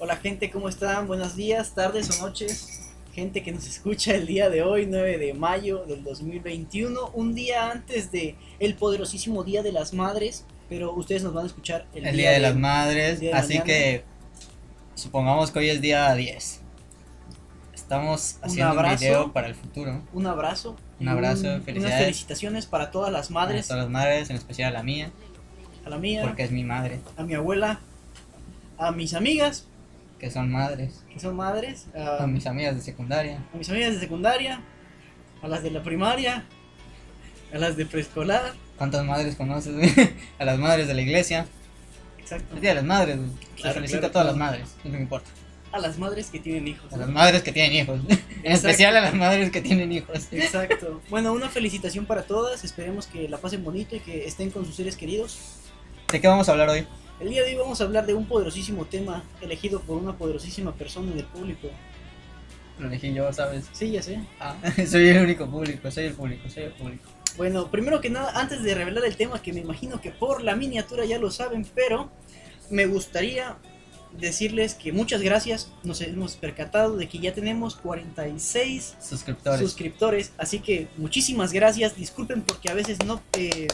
Hola gente, ¿cómo están? Buenos días, tardes o noches. Gente que nos escucha el día de hoy, 9 de mayo del 2021, un día antes de el poderosísimo Día de las Madres, pero ustedes nos van a escuchar el, Día, de, las Madres, así que supongamos que hoy es día 10. Estamos haciendo un, video para el futuro. Un abrazo. Un abrazo, felicidades. Unas felicitaciones para todas las madres. Para todas las madres, en especial a la mía. A la mía. Porque es mi madre. A mi abuela. A mis amigas. Que son madres. Que son madres. A, mis amigas de secundaria. A mis amigas de secundaria. A las de la primaria. A las de preescolar. ¿Cuántas madres conoces? a las madres de la iglesia. Exacto. El día de las madres. Se felicita a todas las madres. No me importa. A las madres que tienen hijos. A las madres que tienen hijos. en especial a las madres que tienen hijos. Exacto. Bueno, una felicitación para todas. Esperemos que la pasen bonito y que estén con sus seres queridos. ¿De qué vamos a hablar hoy? El día de hoy vamos a hablar de un poderosísimo tema elegido por una poderosísima persona del público. Lo elegí yo, ¿sabes? Sí, ya sé. Ah, soy el único público, soy el público, soy el público. Bueno, primero que nada, antes de revelar el tema, que me imagino que por la miniatura ya lo saben, pero me gustaría decirles que muchas gracias. Nos hemos percatado de que ya tenemos 46 suscriptores. suscriptores así que muchísimas gracias. Disculpen porque a veces no, eh,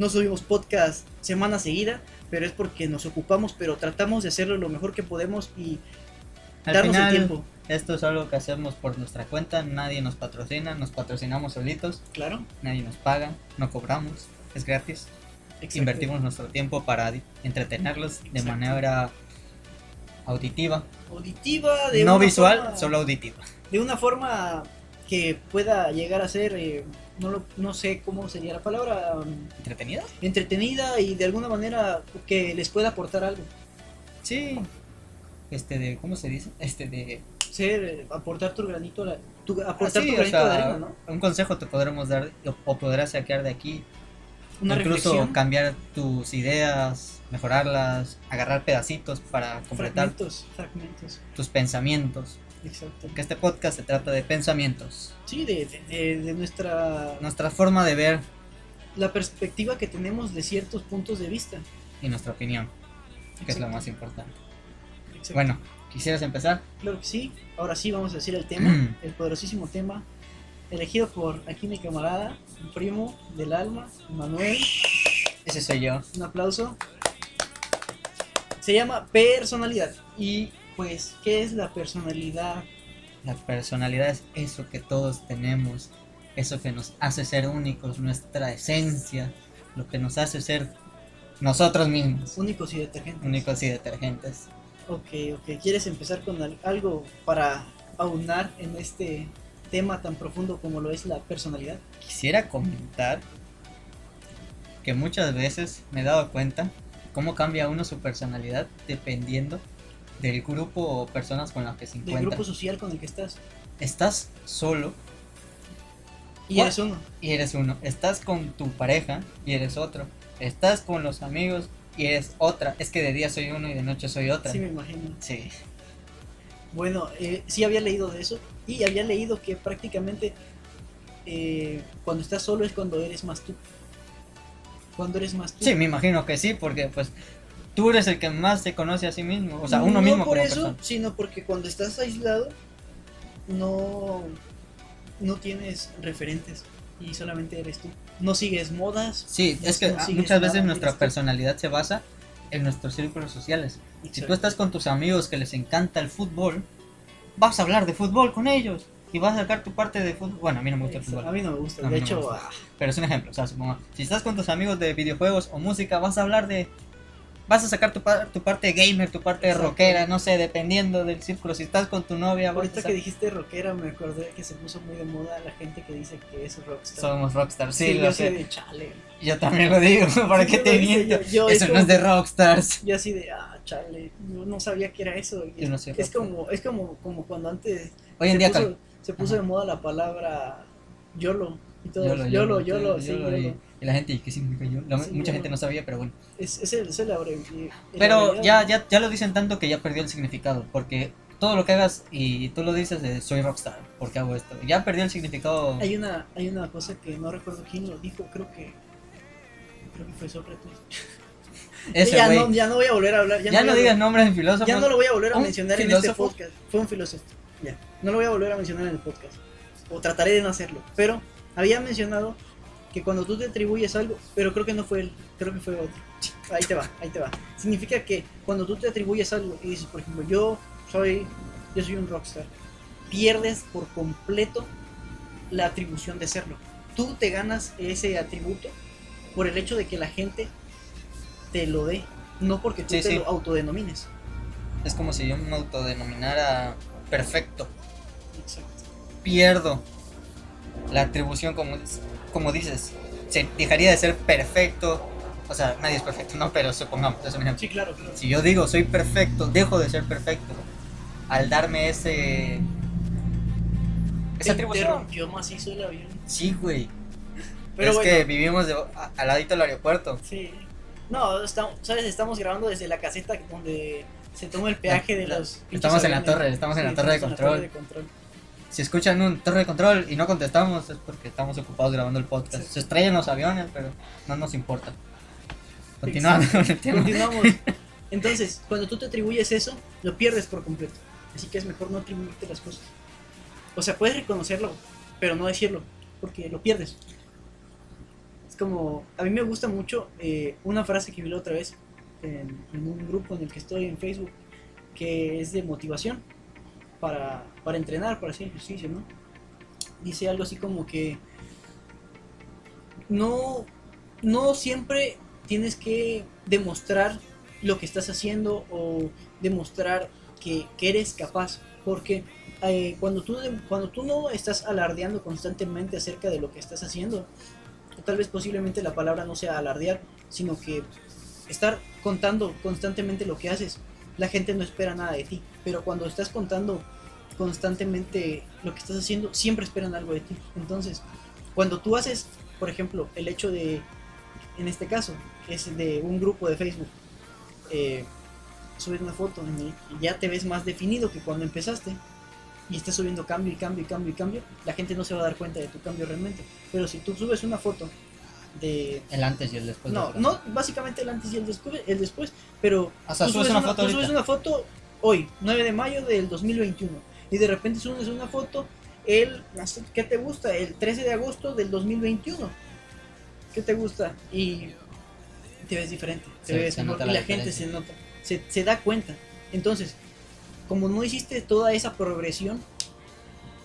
no subimos podcast semana seguida, pero es porque nos ocupamos, pero tratamos de hacerlo lo mejor que podemos y darnos el tiempo. Esto es algo que hacemos por nuestra cuenta, nadie nos patrocina, nos patrocinamos solitos. Claro. Nadie nos paga, no cobramos, es gratis. Invertimos nuestro tiempo para entretenerlos de manera auditiva. Auditiva, de no visual, solo auditiva. De una forma que pueda llegar a ser eh, no, no sé cómo sería la palabra. Um, ¿Entretenida? Entretenida y de alguna manera que les pueda aportar algo. Sí. Este de, ¿cómo se dice? Este de... Ser, eh, aportar tu granito, tu, aportar tu granito de arena, ¿no? Un consejo te podremos dar o podrás sacar de aquí. Una Incluso cambiar tus ideas, mejorarlas, agarrar pedacitos para completar fragmentos. tus pensamientos. Exacto. Que este podcast se trata de pensamientos. Sí, de, de, nuestra... Nuestra forma de ver. La perspectiva que tenemos de ciertos puntos de vista. Y nuestra opinión, que es lo más importante. Bueno, ¿quisieras empezar? Claro que sí. Ahora sí vamos a decir el tema, el poderosísimo tema, elegido por aquí mi camarada, mi primo del alma, Manuel. Ese soy yo. Un aplauso. Se llama personalidad. Y pues, ¿qué es la personalidad? La personalidad es eso que todos tenemos, eso que nos hace ser únicos, nuestra esencia, lo que nos hace ser nosotros mismos. Únicos y detergentes. Únicos y detergentes. Ok, ok. ¿Quieres empezar con algo para aunar en este tema tan profundo como lo es la personalidad? Quisiera comentar que muchas veces me he dado cuenta cómo cambia uno su personalidad dependiendo del grupo o personas con las que se encuentra. Del grupo social con el que estás. Estás solo. Y eres uno. Y eres uno. Estás con tu pareja y eres otro. Estás con los amigos y eres otra. Es que de día soy uno y de noche soy otra. Sí, me imagino. Sí. Bueno, eh, sí había leído de eso y había leído que prácticamente eh, cuando estás solo es cuando eres más tú. Cuando eres más tú. Sí, me imagino que sí, porque pues tú eres el que más se conoce a sí mismo, o sea, uno mismo. No por eso, sino porque cuando estás aislado no, no tienes referentes y solamente eres tú. No sigues modas. Sí, es que muchas veces nuestra personalidad se basa en nuestros círculos sociales. Si tú estás con tus amigos que les encanta el fútbol, vas a hablar de fútbol con ellos y vas a sacar tu parte de fútbol. Bueno, a mí no me gusta el fútbol. A mí no me gusta, de hecho. Ah. Pero es un ejemplo, o sea, supongo, si estás con tus amigos de videojuegos o música, vas a hablar de vas a sacar tu, tu parte gamer, tu parte rockera, no sé, dependiendo del círculo. Si estás con tu novia, ahorita que dijiste rockera, me acordé que se puso muy de moda la gente que dice que es rockstar. Somos rockstar, sí, yo sé. de chale. Yo también lo digo, ¿para qué te miento? eso no es de rockstars. Yo así de, ah, chale, no, no sabía que era eso. Yo no. Es como, es como, como cuando antes Hoy en se día puso, se puso de moda la palabra YOLO y todo. YOLO, YOLO, YOLO, sí, YOLO. Y la gente, ¿qué significa yo? mucha gente no sabía, pero bueno. Es, es, el, es el Pero ya, ya, ya lo dicen tanto que ya perdió el significado. Porque todo lo que hagas y tú lo dices de soy rockstar, porque hago esto. Ya perdió el significado. Hay una, hay una cosa que no recuerdo quién lo dijo, creo que. Creo que fue Sócrates. Ese ya, no, ya no voy a volver a hablar. Ya, Ya no, digas nombres de filósofos. Ya no lo voy a volver a mencionar en este podcast. Fue un filósofo. Ya. No lo voy a volver a mencionar en el podcast. O trataré de no hacerlo. Pero había mencionado que cuando tú te atribuyes algo, pero creo que no fue él, creo que fue otro. Ahí te va, ahí te va. Significa que cuando tú te atribuyes algo y dices, por ejemplo, yo soy yo soy un rockstar, pierdes por completo la atribución de serlo. Tú te ganas ese atributo por el hecho de que la gente te lo dé, no porque tú Sí, te sí. lo autodenomines. Es como si yo me autodenominara perfecto. Exacto. Pierdo la atribución, como, como dices. Se dejaría de ser perfecto. O sea, nadie es perfecto, no, pero supongamos, es un ejemplo. Sí, claro, claro. Si yo digo soy perfecto, dejo de ser perfecto. Al darme ese. Esa atribución. interrumpió macizo el avión. Sí, güey. Pero es bueno, que vivimos de- a- al ladito del aeropuerto. sí. No, estamos, ¿sabes? Estamos grabando desde la caseta donde se toma el peaje de los. estamos en la torre, estamos en la estamos en torre de control. Si escuchan un torre de control y no contestamos es porque estamos ocupados grabando el podcast. Sí. Se estrellan los aviones, pero no nos importa. Continuando con el tema. Continuamos. Entonces, cuando tú te atribuyes eso, lo pierdes por completo. Así que es mejor no atribuirte las cosas. O sea, puedes reconocerlo, pero no decirlo, porque lo pierdes. Es como, a mí me gusta mucho eh, una frase que vi la otra vez en, en un grupo en el que estoy en Facebook, que es de motivación para, para entrenar, para hacer ejercicio, ¿no? Dice algo así como que no, no siempre tienes que demostrar lo que estás haciendo o demostrar que, que eres capaz. Porque eh, cuando, tú, cuando tú no estás alardeando constantemente acerca de lo que estás haciendo, tal vez posiblemente la palabra no sea alardear, sino que estar contando constantemente lo que haces, la gente no espera nada de ti. Pero cuando estás contando constantemente lo que estás haciendo, siempre esperan algo de ti. Entonces, cuando tú haces, por ejemplo, el hecho de, en este caso, es de un grupo de Facebook, eh, subes una foto que ya te ves más definido que cuando empezaste y estás subiendo cambio y cambio y cambio y cambio, la gente no se va a dar cuenta de tu cambio realmente. Pero si tú subes una foto de... El antes y el después. de No, no básicamente el antes y el después, el después pero sea, tú subes una foto tú subes ahorita. una foto hoy, 9 de mayo del 2021, y de repente subes una foto el, ¿qué te gusta? El 13 de agosto del 2021. ¿Qué te gusta? Y te ves diferente, te Se- ves mejor, y la gente se nota, se, se da cuenta. Entonces, como no hiciste toda esa progresión,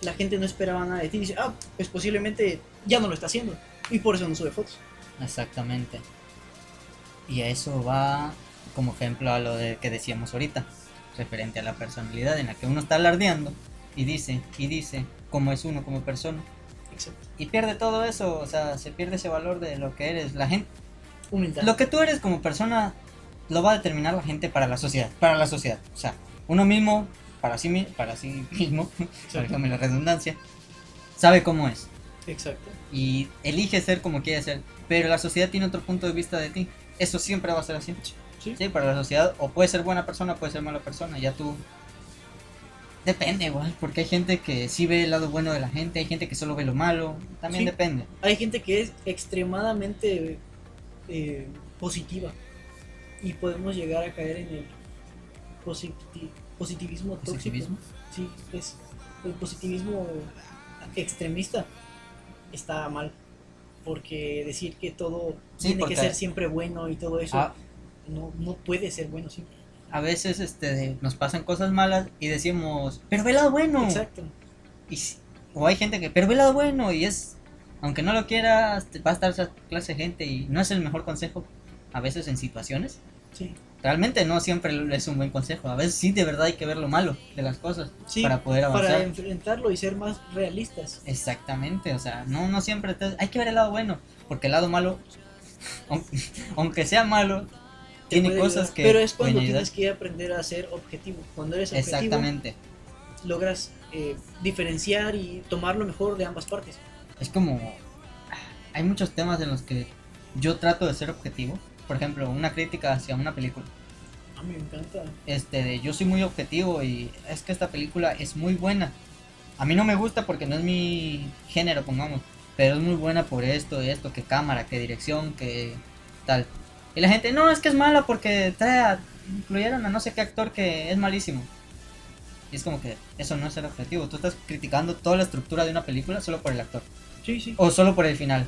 la gente no esperaba nada de ti. Dice, ah, pues posiblemente ya no lo está haciendo. Y por eso no sube fotos. Exactamente. Y a eso va como ejemplo a lo de que decíamos ahorita, referente a la personalidad en la que uno está alardeando y dice, y dice cómo es uno como persona. Exacto. Y pierde todo eso, o sea, se pierde ese valor de lo que eres. La gente, Humildad. lo que tú eres como persona lo va a determinar la gente para la sociedad, para la sociedad. O sea, uno mismo, para sí, para sí mismo, válgame la redundancia, sabe cómo es Exacto. y elige ser como quiere ser, pero la sociedad tiene otro punto de vista de ti. Eso siempre va a ser así. Sí. Sí, para la sociedad o puede ser buena persona, puede ser mala persona, ya tú depende igual, porque hay gente que sí ve el lado bueno de la gente, hay gente que solo ve lo malo, también Sí. depende. Hay gente que es extremadamente eh, positiva y podemos llegar a caer en el positi- positivismo tóxico. Positivismo. Sí, es el positivismo extremista está mal. Porque decir que todo Sí, tiene que ser siempre bueno y todo eso Ah, no, no puede ser bueno siempre. a veces este nos pasan cosas malas y decimos, pero ve lado bueno. Exacto. Y o hay gente que, pero ve lado bueno y es, aunque no lo quieras, va a estar esa clase de gente y no es el mejor consejo a veces en situaciones. Sí. Realmente no siempre es un buen consejo. A veces sí, de verdad hay que ver lo malo de las cosas Sí, para poder avanzar. para enfrentarlo y ser más realistas. Exactamente, o sea, no, no siempre te- hay que ver el lado bueno, porque el lado malo, aunque, sea malo, te tiene cosas ayudar. que Pero es cuando tienes que aprender a ser objetivo. Cuando eres objetivo, Exactamente, logras eh, diferenciar y tomar lo mejor de ambas partes. es como, hay muchos temas en los que yo trato de ser objetivo. Por ejemplo, una crítica hacia una película. Me encanta. Este, de, yo soy muy objetivo y es que esta película es muy buena. A mí no me gusta porque no es mi género, pongamos, pero es muy buena por esto, esto, que cámara, que dirección, que tal. Y la gente, no, es que es mala porque trae a- incluyeron a no sé qué actor que es malísimo. Y es como que eso no es el objetivo. Tú estás criticando toda la estructura de una película solo por el actor. Sí, sí. O solo por el final.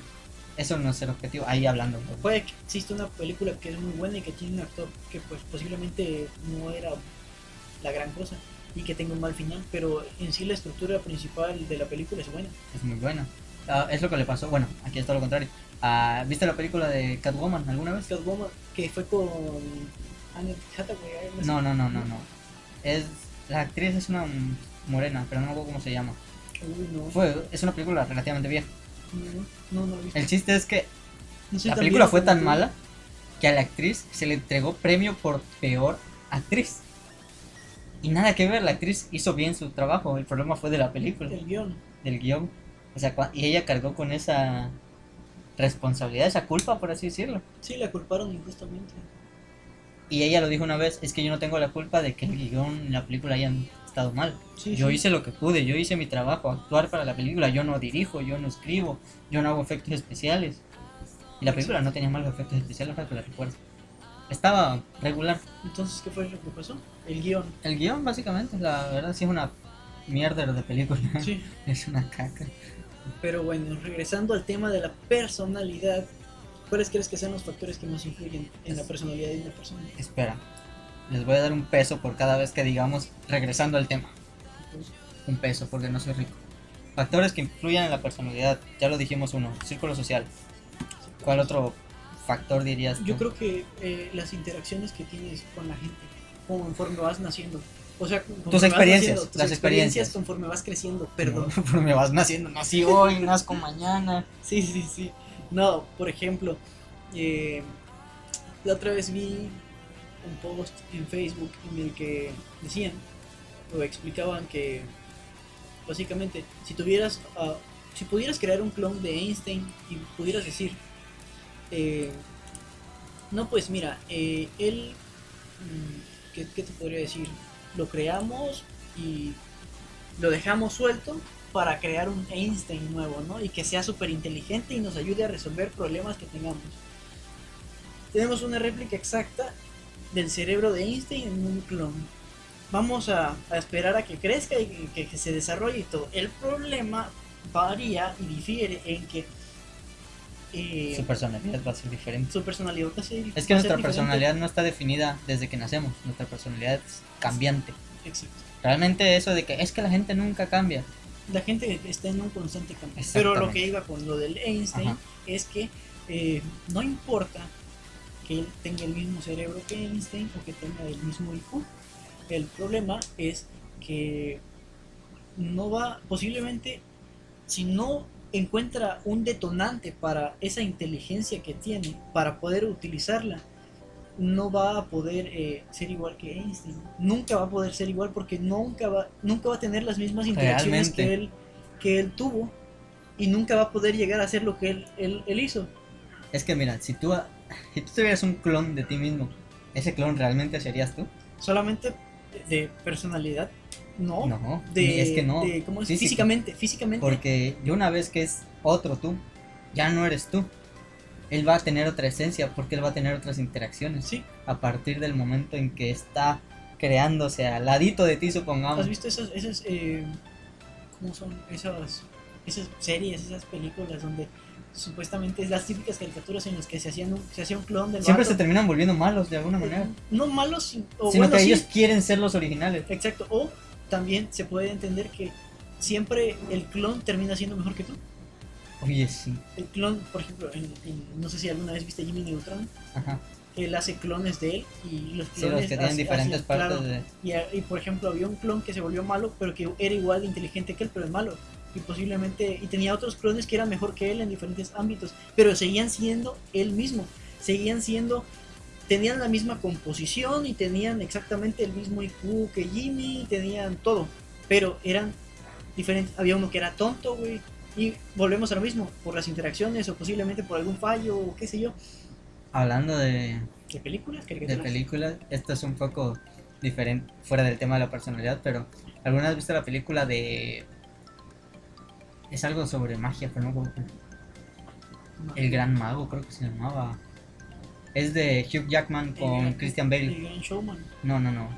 Eso no es el objetivo. Ahí hablando. ¿no? Puede que exista una película que es muy buena y que tiene un actor que pues posiblemente no era la gran cosa y que tenga un mal final, pero en sí la estructura principal de la película es buena. Es muy buena. Ah, es lo que le pasó. Bueno, aquí es todo lo contrario. Ah, ¿Viste la película de Catwoman alguna vez? Catwoman, que fue con Anne Hathaway. así. No, no, no, no, no. Es la actriz es una morena, pero no me acuerdo cómo se llama. Uy, no. Fue es una película relativamente vieja. No, no, no. El chiste es que la película fue tan mala que a la actriz se le entregó premio por peor actriz. Y nada que ver, la actriz hizo bien su trabajo. El problema fue de la película, guion. del guion. O sea, y ella cargó con esa responsabilidad, esa culpa, por así decirlo. Sí, la culparon injustamente. Y ella lo dijo una vez, es que yo no tengo la culpa de que el guion y la película hayan estado mal. Sí, Yo sí. hice lo que pude, yo hice mi trabajo, actuar para la película, yo no dirijo, yo no escribo, yo no hago efectos especiales. Y la película no tenía malos efectos especiales, para que la recuerdo. Estaba regular. Entonces, ¿qué fue lo que pasó? El guion. El guion, básicamente, la verdad, sí es una mierda de película. Sí. es una caca. Pero bueno, regresando al tema de la personalidad, ¿cuáles crees que sean los factores que más influyen en la personalidad de una persona? Espera, les voy a dar un peso por cada vez que digamos, regresando al tema. Un peso, porque no soy rico. Factores que influyen en la personalidad, ya lo dijimos uno, círculo social. ¿Cuál otro factor dirías? Yo tú? creo que eh, las interacciones que tienes con la gente, conforme vas naciendo. O sea, conforme vas experiencias, naciendo, tus las experiencias. conforme vas creciendo, perdón. No, me vas naciendo, nací hoy, nazco mañana. Sí, sí, sí. No, por ejemplo, eh, la otra vez vi un post en Facebook en el que decían o explicaban que básicamente si tuvieras, ah, si pudieras crear un clon de Einstein y pudieras decir, eh, no, pues mira, eh, él, mm, ¿qué, qué te podría decir? Lo creamos y lo dejamos suelto para crear un Einstein nuevo, ¿no? Y que sea súper inteligente y nos ayude a resolver problemas que tengamos. Tenemos una réplica exacta del cerebro de Einstein en un clon. Vamos a, a esperar a que crezca y que, que se desarrolle y todo. El problema varía y difiere en que eh, Su personalidad va a ser diferente. su personalidad va a ser- Es que nuestra diferente. personalidad no está definida desde que nacemos. Nuestra personalidad es cambiante. Exacto. Realmente eso de que es que la gente nunca cambia. La gente está en un constante cambio. Pero lo que iba con lo del Einstein Ajá. es que eh, no importa que él tenga el mismo cerebro que Einstein o que tenga el mismo IQ. El problema es que no va, posiblemente, si no encuentra un detonante para esa inteligencia que tiene, para poder utilizarla, no va a poder eh, ser igual que Einstein. Nunca va a poder ser igual porque nunca va, nunca va a tener las mismas interacciones que él, que él tuvo y nunca va a poder llegar a hacer lo que él, él, él hizo. Es que mira, si tú, si tú tuvieras un clon de ti mismo, ¿ese clon realmente serías tú? Solamente de, personalidad, no. No, De, es que no. de- ¿cómo es? Físico. Físicamente, físicamente. Porque de una vez que es otro tú, ya no eres tú. Él va a tener otra esencia porque él va a tener otras interacciones. Sí. A partir del momento en que está creándose al ladito de ti, supongamos. ¿Has visto esas, esas eh, cómo son esas, esas series, esas películas donde supuestamente es las típicas caricaturas en las que se hacían un, se hacía un clon del Siempre vato? se terminan volviendo malos de alguna manera. No malos, o sino bueno, que sí, ellos quieren ser los originales. exacto. O también se puede entender que siempre el clon termina siendo mejor que tú. Oye, sí. El clon, por ejemplo, en- en- no sé si alguna vez viste Jimmy Neutron, Ajá. él hace clones de él y los Sí, clones los que tienen diferentes partes claro, de... Y, y, por ejemplo, había un clon que se volvió malo, pero que era igual de inteligente que él, pero es malo. Y posiblemente, y tenía otros clones que eran mejor que él en diferentes ámbitos, pero seguían siendo él mismo. Seguían siendo, tenían la misma composición y tenían exactamente el mismo IQ que Jimmy, tenían todo, pero eran diferentes. Había uno que era tonto, güey. Y volvemos a lo mismo, por las interacciones o posiblemente por algún fallo o qué sé yo. Hablando de, ¿De películas? de películas, esto es un poco diferente, fuera del tema de la personalidad, pero ¿alguna vez viste la película de... Es algo sobre magia, pero no cuál. El Gran Mago, creo que se llamaba. Es de Hugh Jackman con El- Christian Bale. El Gran Showman. No, no, no.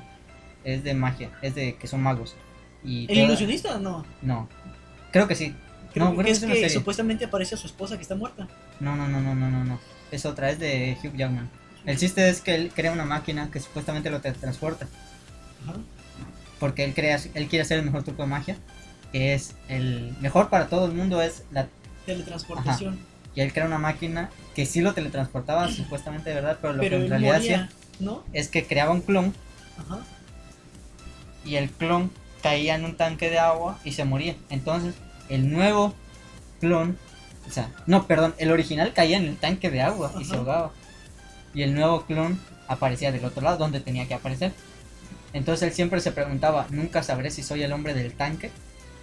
Es de magia. Es de que son magos. Y ¿El toda- ilusionista? No. No. Creo que sí. Creo No, que creo que es es una que serie. supuestamente aparece a su esposa que está muerta. No, no, no, no, no, no, no. Es otra, es de Hugh Jackman. El chiste es que él crea una máquina que supuestamente lo teletransporta. Ajá. Porque él crea, él quiere hacer el mejor truco de magia. Que es el mejor para todo el mundo es la Teletransportación. y él crea una máquina que sí lo teletransportaba supuestamente de verdad, pero lo Pero que en realidad moría, hacía ¿no? es que creaba un clon Ajá. y el clon caía en un tanque de agua y se moría. Entonces, el nuevo clon, o sea, no, perdón, el original caía en el tanque de agua y se ahogaba. Y el nuevo clon aparecía del otro lado, donde tenía que aparecer. Entonces él siempre se preguntaba, nunca sabré si soy el hombre del tanque,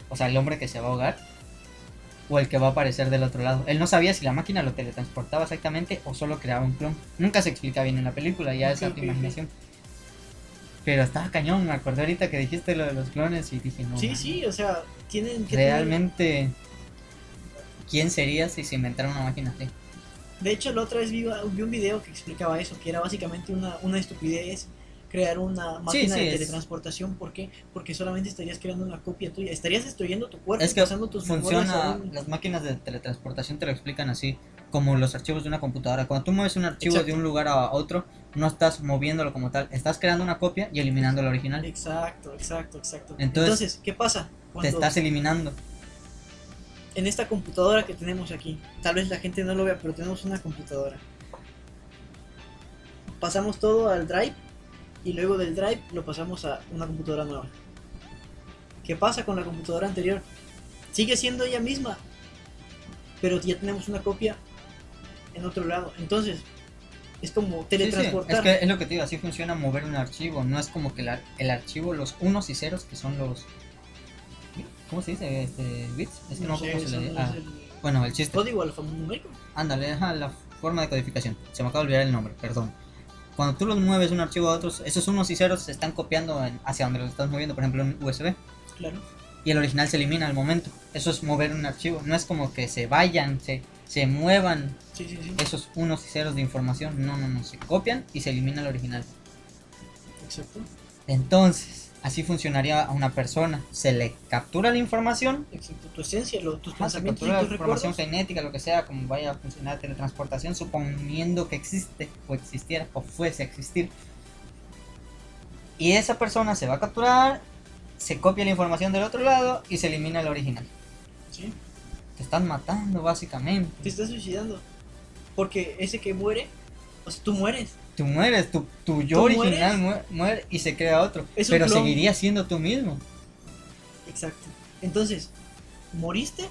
o sea, el hombre que se va a ahogar, o el que va a aparecer del otro lado. Él no sabía si la máquina lo teletransportaba exactamente o solo creaba un clon. Nunca se explica bien en la película, ya es a tu imaginación. Pero estaba cañón, me acordé ahorita que dijiste lo de los clones y dije, no. Sí, man, sí, o sea, tienen que tener- Realmente, ¿quién sería si se inventara una máquina así? De hecho, la otra vez vi, vi un video que explicaba eso, que era básicamente una, una estupidez crear una máquina sí, de es- teletransportación. ¿Por qué? Porque solamente estarías creando una copia tuya. Estarías destruyendo tu cuerpo, Es que pasando tus funciona, un- las máquinas de teletransportación te lo explican así, como los archivos de una computadora. Cuando tú mueves un archivo Exacto. de un lugar a otro, no estás moviéndolo como tal, estás creando una copia y eliminando la original. Exacto, exacto, exacto. Entonces, Entonces, ¿qué pasa? Te Cuando estás eliminando. en esta computadora que tenemos aquí, tal vez la gente no lo vea, pero tenemos una computadora. Pasamos todo al drive y luego del drive lo pasamos a una computadora nueva. ¿Qué pasa con la computadora anterior? Sigue siendo ella misma, pero ya tenemos una copia en otro lado. Entonces, es como Sí, sí, teletransportar. Es que es lo que te digo, así funciona mover un archivo. No es como que la- el archivo, los unos y ceros, que son los. ¿Cómo se dice? Este, bits. Es que no, No sé sé, cómo se le ah, el Bueno, el chiste. código alfanumérico. Ándale, ajá, la forma de codificación. Se me acaba de olvidar el nombre, perdón. Cuando tú los mueves de un archivo a otro, esos unos y ceros se están copiando en- hacia donde los estás moviendo, por ejemplo, en USB. Claro. Y el original se elimina al momento. Eso es mover un archivo. No es como que se vayan, se, se muevan Sí, sí, sí. esos unos y ceros de información. No, no, no. Se copian y se elimina el original. Exacto. Entonces, así funcionaría a una persona. Se le captura la información, Exacto. Tu esencia, lo- tus ajá, se captura la información recuerdos. genética, lo que sea, como vaya a funcionar la teletransportación, suponiendo que existe o existiera o fuese a existir. Y esa persona se va a capturar, se copia la información del otro lado y se elimina el original. Sí. Te están matando básicamente. Te estás suicidando. Porque ese que muere, o sea, tú mueres. Tú mueres, tu, tu yo ¿Tú original muere, muere y se crea otro. Es pero seguiría siendo tú mismo. Exacto. Entonces, ¿moriste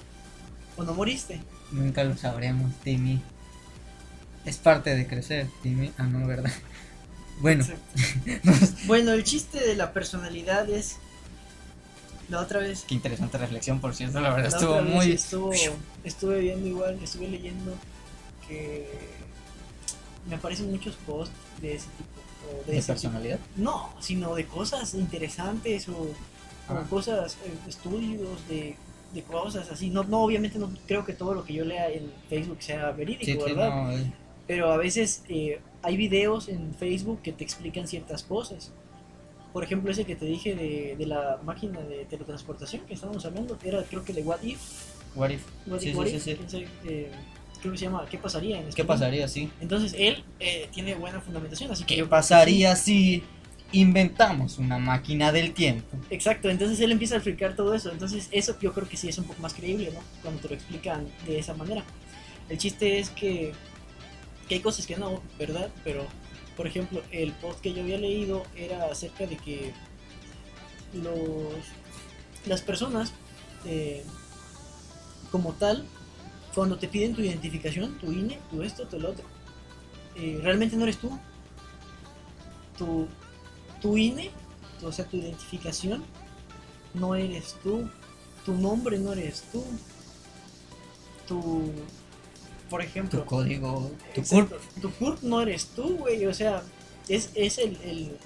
o no moriste? Nunca lo sabremos, Timmy. Es parte de crecer, Timmy. Ah, no, ¿verdad? Bueno. Bueno, el chiste de la personalidad es. La otra vez. qué interesante reflexión, por cierto, la verdad la estuvo otra vez muy... estuvo- estuve viendo igual, estuve leyendo que me aparecen muchos posts de ese tipo. O de ¿De tipo. personalidad? No, sino de cosas interesantes o, o cosas, eh, estudios de, de cosas así. No, no, obviamente no creo que todo lo que yo lea en Facebook sea verídico, Sí, sí, ¿verdad? no, eh, Pero a veces eh, hay videos en Facebook que te explican ciertas cosas. Por ejemplo, ese que te dije de, de la máquina de teletransportación que estábamos hablando, que era creo que de What If. what if. What if, sí, what if, eh, creo que se llama ¿Qué pasaría? En ¿Qué español. pasaría si? Entonces él eh, tiene buena fundamentación, así que ¿Qué pasaría si inventamos una máquina del tiempo? sí. Exacto, entonces él empieza a explicar todo eso. Entonces eso yo creo que sí es un poco más creíble, ¿no? Cuando te lo explican de esa manera. El chiste es que, que hay cosas que no, ¿verdad? Pero, por ejemplo, el post que yo había leído era acerca de que los, las personas, eh, como tal, cuando te piden tu identificación, tu INE, tu esto, tu lo otro, eh, realmente no eres tú. Tu, tu INE, o sea, tu identificación, no eres tú. Tu nombre no eres tú. Tu, por ejemplo, Tu código, tu CURP. Tu CURP no eres tú, güey. O sea, es, es el, el,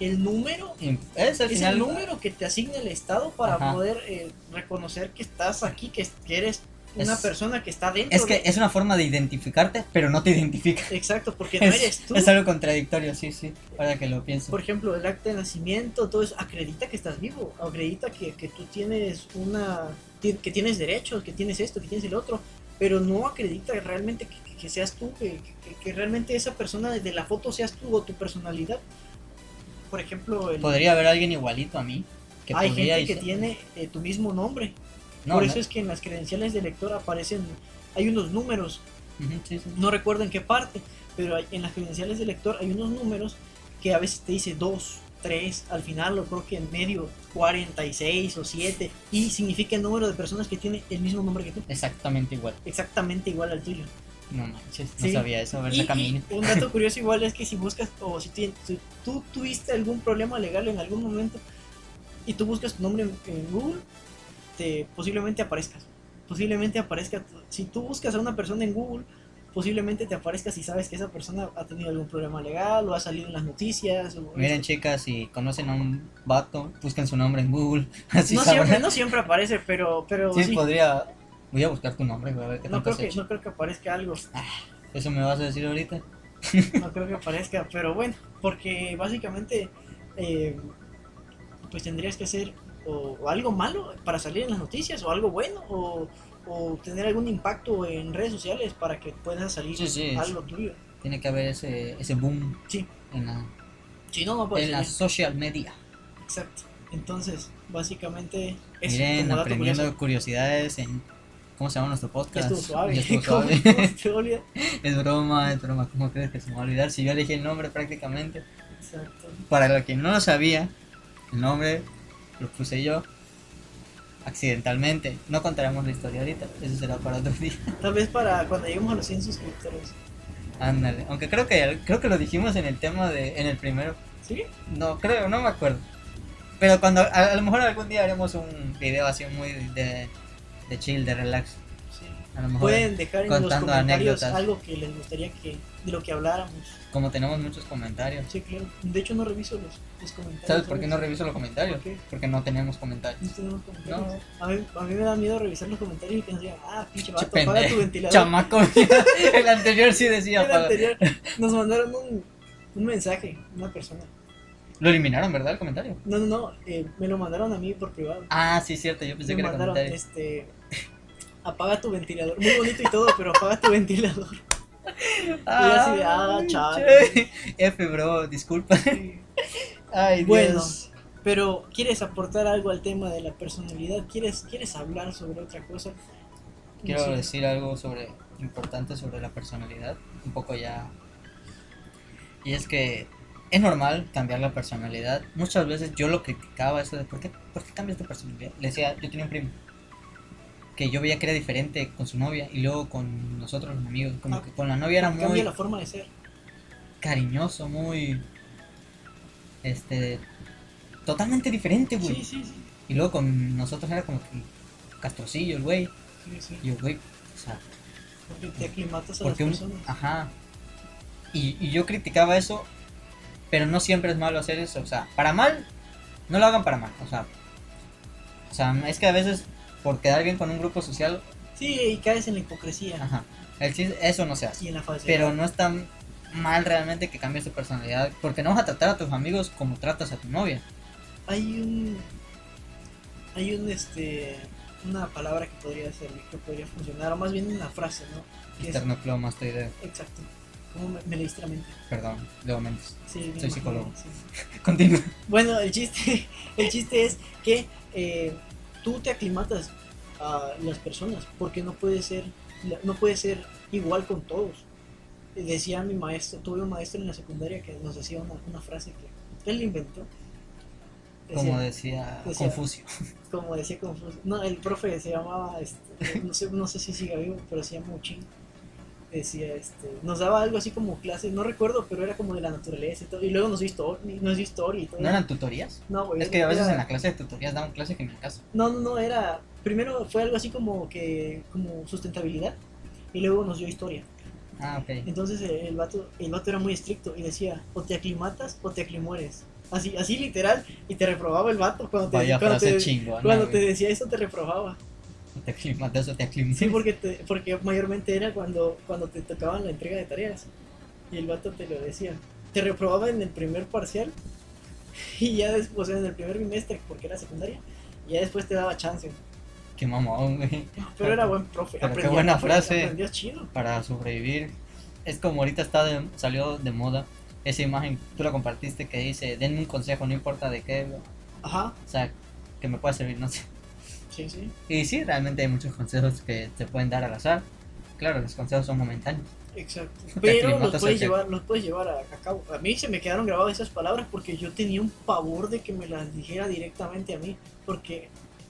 el número. Es al Es final. el número que te asigna el Estado para Ajá. poder eh, reconocer que estás aquí, que, que eres una Es- persona que está dentro. Es que de- es una forma de identificarte, pero no te identifica. Exacto, porque no Es, eres tú. es algo contradictorio, sí, sí. Ahora que lo pienso. Por ejemplo, el acta de nacimiento, todo eso acredita que estás vivo, acredita que, que tú tienes una. que tienes derechos, que tienes esto, que tienes el otro, pero no acredita realmente que, seas tú, que, que- que realmente esa persona de la foto seas tú o tu personalidad. Por ejemplo, el- Podría haber alguien igualito a mí. Que hay gente que tiene eh, tu mismo nombre. No, Por no. eso es que en las credenciales de lector aparecen. Hay unos números Ujú, sí, sí. no recuerdo en qué parte, pero hay- en las credenciales de lector hay unos números que a veces te dice 2, 3, al final lo creo que en medio 46 o 7 y significa el número de personas que tiene el mismo nombre que tú, Exactamente igual. exactamente igual al tuyo. No manches, no Sí. sabía eso. A ver, Y, mí. un dato curioso igual es que si buscas o si, ti- si tú tuviste algún problema legal en algún momento y tú buscas tu nombre en, en Google, te posiblemente aparezcas. Posiblemente aparezca, si tú buscas a una persona en Google, posiblemente te aparezca si sabes que esa persona ha tenido algún problema legal o ha salido en las noticias. o Miren, chicas, si conocen a un vato, busquen su nombre en Google. Así no, sabrán. siempre, no siempre aparece, pero, pero Sí, sí. podría. Voy a buscar tu nombre, voy a ver qué No creo, que, no creo que aparezca algo. Eso me vas a decir ahorita. No creo que aparezca, pero bueno, porque básicamente eh, pues tendrías que hacer o, o algo malo para salir en las noticias o algo bueno o, o tener algún impacto en redes sociales para que pueda salir Sí, sí, algo tuyo. Tiene que haber ese, ese boom Sí, en la, no, no en la social media. Exacto. Entonces, básicamente eso Miren, como aprendiendo curioso. curiosidades en. ¿Cómo se llama nuestro podcast? estuvo suave. Estuvo ¿Cómo- suave. cómo se te olvida? es broma, es broma. ¿Cómo crees que se me va a olvidar? Si yo elegí el nombre prácticamente. Exacto. Para lo que no lo sabía, el nombre lo puse yo accidentalmente. No contaremos la historia ahorita, eso será para otro día. Tal vez para cuando lleguemos a los 100 suscriptores. Ándale, aunque creo que creo que lo dijimos en el tema de en el primero. ¿Sí? No, creo, no me acuerdo. Pero cuando a, a lo mejor algún día haremos un video así muy de, de chill, de relax. Sí. A lo mejor Pueden dejar en los comentarios anécdotas. algo que les gustaría que de lo que habláramos. como tenemos muchos comentarios. Sí, claro. De hecho, no reviso los, los comentarios. ¿Sabes por qué no reviso los comentarios? ¿Por qué? Porque no tenemos comentarios. No tenemos comentarios. A, mí, a mí me da miedo revisar los comentarios y que nos digan, ah, pinche Che, vato, apaga tu ventilador. Chamaco. el anterior sí decía El anterior nos mandaron un, un mensaje, una persona. Lo eliminaron, ¿verdad? El comentario. No, no, no, eh, me lo mandaron a mí por privado. Ah, sí, cierto. Yo pensé me que era mandaron, comentario. este, apaga tu ventilador. Muy bonito y todo, pero apaga tu ventilador. Así de, ah, Ay, chale. che. F, bro, disculpa. Sí. Ay, Bueno, Dios. pero ¿quieres aportar algo al tema de la personalidad? ¿Quieres, quieres hablar sobre otra cosa? Quiero No sé. decir algo sobre importante sobre la personalidad, un poco ya. Y es que es normal cambiar la personalidad. Muchas veces yo lo criticaba eso de ¿por qué, por qué cambias de personalidad? Le decía, yo tenía un primo que yo veía que era diferente con su novia y luego con nosotros los amigos, como Ah, que con la novia era muy Cambia la forma de ser. cariñoso, muy este totalmente diferente, güey. Sí, sí, sí. Y luego con nosotros era como que castrocillo el güey. sí, sí. Y yo, güey, o sea, Porque te aclimatas a porque las un, ajá. Y, y yo criticaba eso, pero no siempre es malo hacer eso, o sea, para mal, no lo hagan para mal, o sea, o sea, es que a veces por quedar bien con un grupo social, Sí, y caes en la hipocresía ajá, el chiste- eso no se hace. y en la. Pero no es tan mal realmente que cambies tu personalidad, porque no vas a tratar a tus amigos como tratas a tu novia. Hay un. Hay un, este. Una palabra que podría ser, que podría funcionar, o más bien una frase, ¿no? Que es- Esternocleidomastoideo. exacto. ¿Cómo me, me leíste la mente? Perdón, Leo Méndez. Sí, Soy psicólogo. sí. Continúa. Bueno, el chiste, el chiste es que eh, tú te aclimatas a las personas porque no puede ser, no puede ser igual con todos. Decía mi maestro, tuve un maestro en la secundaria que nos decía una, una frase que él inventó. Decía- Como decía decía- Confucio. como decía Confucio. No, el profe se llamaba, este, no, sé, no sé si sigue vivo, pero se llama Uchin. Decía, este, nos daba algo así como clase, no recuerdo, pero era como de la naturaleza y todo. Y luego nos dio historia, nos dio historia y todo. ¿No eran tutorías? No, güey, Es que a veces era- en la clase de tutorías daban clase que en mi casa. No, no, no, era. Primero fue algo así como que. como sustentabilidad. Y luego nos dio historia. Ah, ok. Entonces eh, el vato, el vato era muy estricto y decía, o te aclimatas o te aclimueres. Así, así literal, y te reprobaba el vato cuando te, Vaya cuando frase te, chingona. cuando te decía eso te reprobaba. Te aclimatas o te aclimatas. Sí, porque, te- porque mayormente era cuando, cuando te tocaban la entrega de tareas. Y el vato te lo decía. Te reprobaba en el primer parcial. Y ya después, en el primer bimestre, porque era secundaria. Y ya después te daba chance. Qué mamón, güey. Pero era buen profe. Pero qué buena frase. Chido. Para sobrevivir. Es como ahorita está de- salió de moda esa imagen, tú la compartiste que dice, denme un consejo, no importa de qué, güey. Ajá, o sea, que me pueda servir, no sé. Sí, sí. Y sí, realmente hay muchos consejos que te pueden dar al azar. Claro, los consejos son momentáneos. Exacto. Pero los puedes, llevar, los puedes llevar a, a cabo. A mí se me quedaron grabadas esas palabras porque yo tenía un pavor de que me las dijera directamente a mí. Porque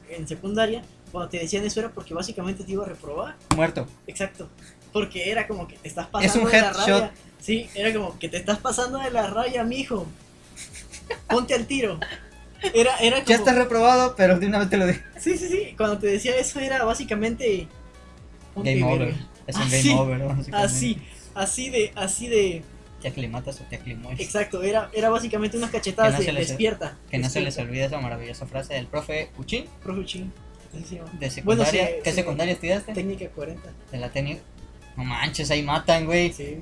en secundaria, cuando te decían eso era porque básicamente te iba a reprobar. Muerto. Exacto. Porque era como que te estás Es pasando un de la headshot. raya. Sí, era como que te estás pasando de la raya, mijo. Ponte al tiro. Era, era como... Ya estás reprobado, pero de una vez te lo digo. Sí, sí, sí. Cuando te decía eso era básicamente... Game over. verga. Es un Así, game over, ¿no? Así, así de, así de... Te aclimatas o te aclimues. Exacto, era, era básicamente unas cachetadas Que no de les- despierta. Que no se les olvide esa maravillosa frase del profe Uchin Profe llama. de secundaria. se- ¿Qué se- secundaria estudiaste? Técnica 40. De la técnica. No manches, ahí matan, güey. Sí.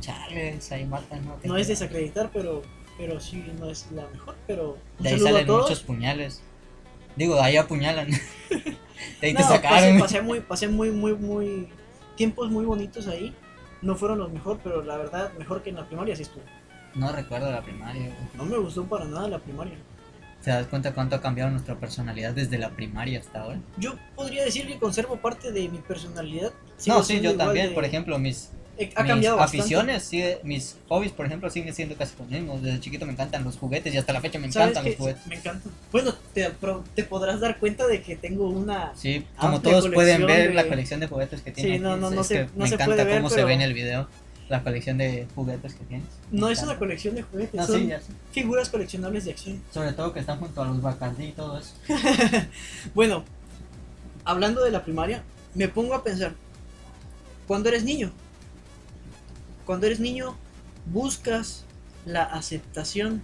Chales, ahí matan. No, No es desacreditar, pero, pero sí, no es la mejor. Pero un De ahí salen muchos puñales. Digo, de ahí apuñalan. de ahí te sacaron. pasé, pasé muy, pasé muy, muy, muy. Tiempos muy bonitos ahí. No fueron los mejor, pero la verdad, mejor que en la primaria sí estuvo. No recuerdo la primaria. güey. No me gustó para nada la primaria. ¿Te das cuenta cuánto ha cambiado nuestra personalidad desde la primaria hasta ahora? Yo podría decir que conservo parte de mi personalidad. Sigo No, sí, yo también. de- Por ejemplo, mis, ha mis cambiado bastante. aficiones, mis hobbies, por ejemplo, siguen siendo casi los mismos. Desde chiquito me encantan los juguetes y hasta la fecha me ¿Sabes encantan los juguetes. Me encanta. Bueno, te, pro- te podrás dar cuenta de que tengo una. Sí, como todos pueden ver de- la colección de juguetes que tiene. Sí, no, no, no se- que no me se encanta puede ver, cómo se ve en el video la colección de juguetes que tienes. No es una colección de juguetes, No, son sí, ya sé. figuras coleccionables de acción. Sobre todo que están junto a los Bacardí y todo eso. Bueno, hablando de la primaria, me pongo a pensar, cuando eres niño, cuando eres niño, buscas la aceptación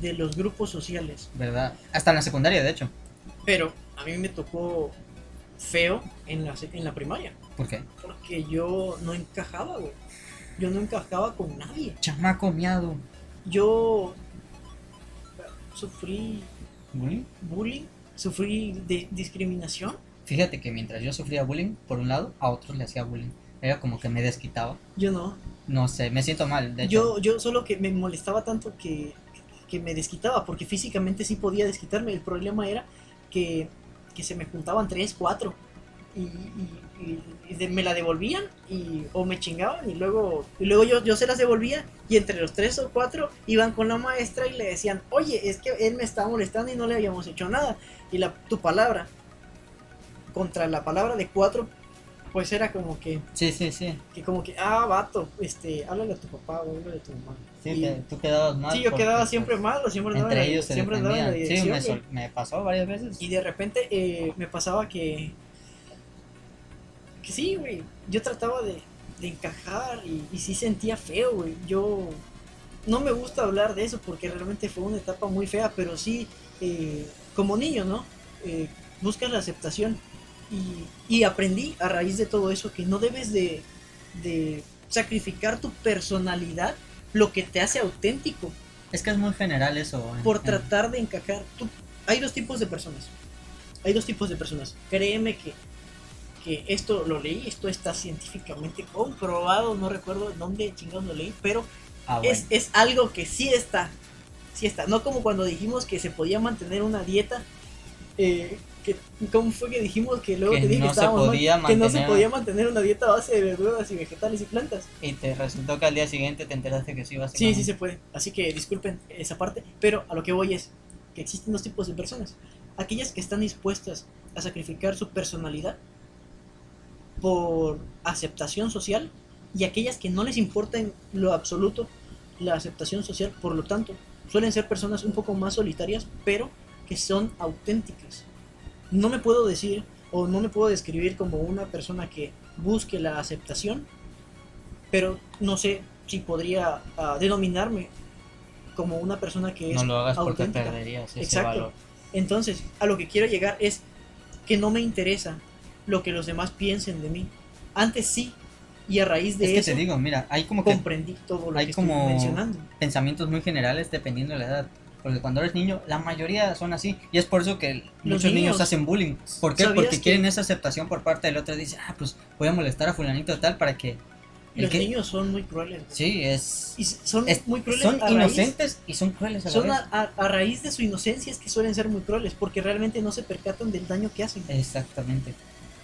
de los grupos sociales, ¿Verdad? Hasta en la secundaria, de hecho. pero a mí me tocó feo en la, en la primaria, ¿Por qué? porque yo no encajaba, güey. Yo no encajaba con nadie. Chamaco miado. Yo sufrí ¿Bullying? bullying, sufrí de discriminación. Fíjate que mientras yo sufría bullying, por un lado, a otros le hacía bullying. Era como que me desquitaba. Yo no. No sé, me siento mal, de hecho. Yo, yo solo que me molestaba tanto que, que me desquitaba, porque físicamente sí podía desquitarme. El problema era que, que se me juntaban tres, cuatro. Y, y- y- y de- me la devolvían y, o me chingaban y luego, y luego yo, yo se las devolvía y entre los tres o cuatro iban con la maestra y le decían, oye, es que él me está molestando y no le habíamos hecho nada. Y la, tu palabra contra la palabra de cuatro, pues era como que, Sí, sí, sí. que como que, ah, vato, este, háblale a tu papá o háblale a tu mamá. Sí, Y- que tú quedabas mal. Sí, yo quedaba pues, siempre mal, o siempre andaba en Entre ellos siempre andaba en la defendían. Sí, dirección, me, me pasó varias veces. Y de repente eh, me pasaba que, que sí, güey, yo trataba de, de encajar y, y sí sentía feo, güey. Yo no me gusta hablar de eso porque realmente fue una etapa muy fea, pero sí, eh, como niño, ¿no? Eh, buscas la aceptación y, y aprendí a raíz de todo eso que no debes de, de sacrificar tu personalidad, lo que te hace auténtico, Es que es muy general eso. en- por en- tratar de encajar. Tú- hay dos tipos de personas. Hay dos tipos de personas. Créeme que, que esto lo leí, esto está científicamente comprobado, no recuerdo dónde chingados lo leí, pero Ah, bueno. es, es algo que sí está. Sí está. No como cuando dijimos que se podía mantener una dieta. Eh, que, ¿Cómo fue que dijimos que luego Que te dije no que se estábamos mal? Que no se podía mantener una dieta a base de verduras y vegetales y plantas. Y te resultó que al día siguiente te enteraste que sí ibas Sí, sí se puede. Así que disculpen esa parte, pero a lo que voy es que existen dos tipos de personas. Aquellas que están dispuestas a sacrificar su personalidad por aceptación social y aquellas que no les importa en lo absoluto la aceptación social, por lo tanto, suelen ser personas un poco más solitarias, pero que son auténticas. No me puedo decir o no me puedo describir como una persona que busque la aceptación, pero no sé si podría ah, denominarme como una persona que es No lo hagas porque auténtica. perderías ese Exacto. valor. Entonces, a lo que quiero llegar es que no me interesa lo que los demás piensen de mí. Antes sí, y a raíz de es que eso te digo, mira, hay como que comprendí todo lo hay que como- estoy mencionando. pensamientos muy generales dependiendo de la edad. Porque cuando eres niño, la mayoría son así. Y es por eso que muchos niños, niños- hacen bullying. ¿Por qué? ¿Sabías Porque que- quieren esa aceptación por parte del otro. Dice, ah, pues voy a molestar a fulanito tal para que... Los que- niños son muy crueles. Sí, es... Y son es- muy crueles son raíz- inocentes y son crueles a la son vez. a- a raíz de su inocencia es que suelen ser muy crueles, porque realmente no se percatan del daño que hacen. Exactamente.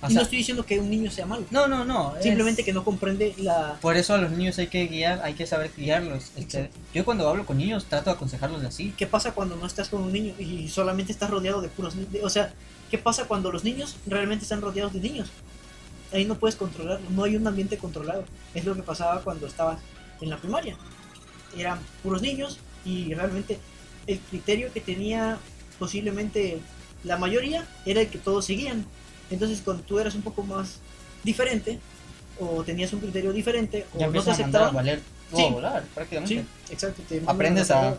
O y sea, no estoy diciendo que un niño sea malo, no, no, no. es- simplemente que no comprende la... Por eso a los niños hay que guiar, hay que saber guiarlos. Este, yo cuando hablo con niños trato de aconsejarlos así. ¿Qué pasa cuando no estás con un niño y solamente estás rodeado de puros niños? O sea, ¿qué pasa cuando los niños realmente están rodeados de niños? Ahí no puedes controlarlo, no hay un ambiente controlado. Es lo que pasaba cuando estabas en la primaria. Eran puros niños y realmente el criterio que tenía posiblemente la mayoría era el que todos seguían. Entonces cuando tú eras un poco más diferente o tenías un criterio diferente o no te empiezan a aceptaban, valer Sí. a volar, prácticamente. sí, exacto, te Aprendes a,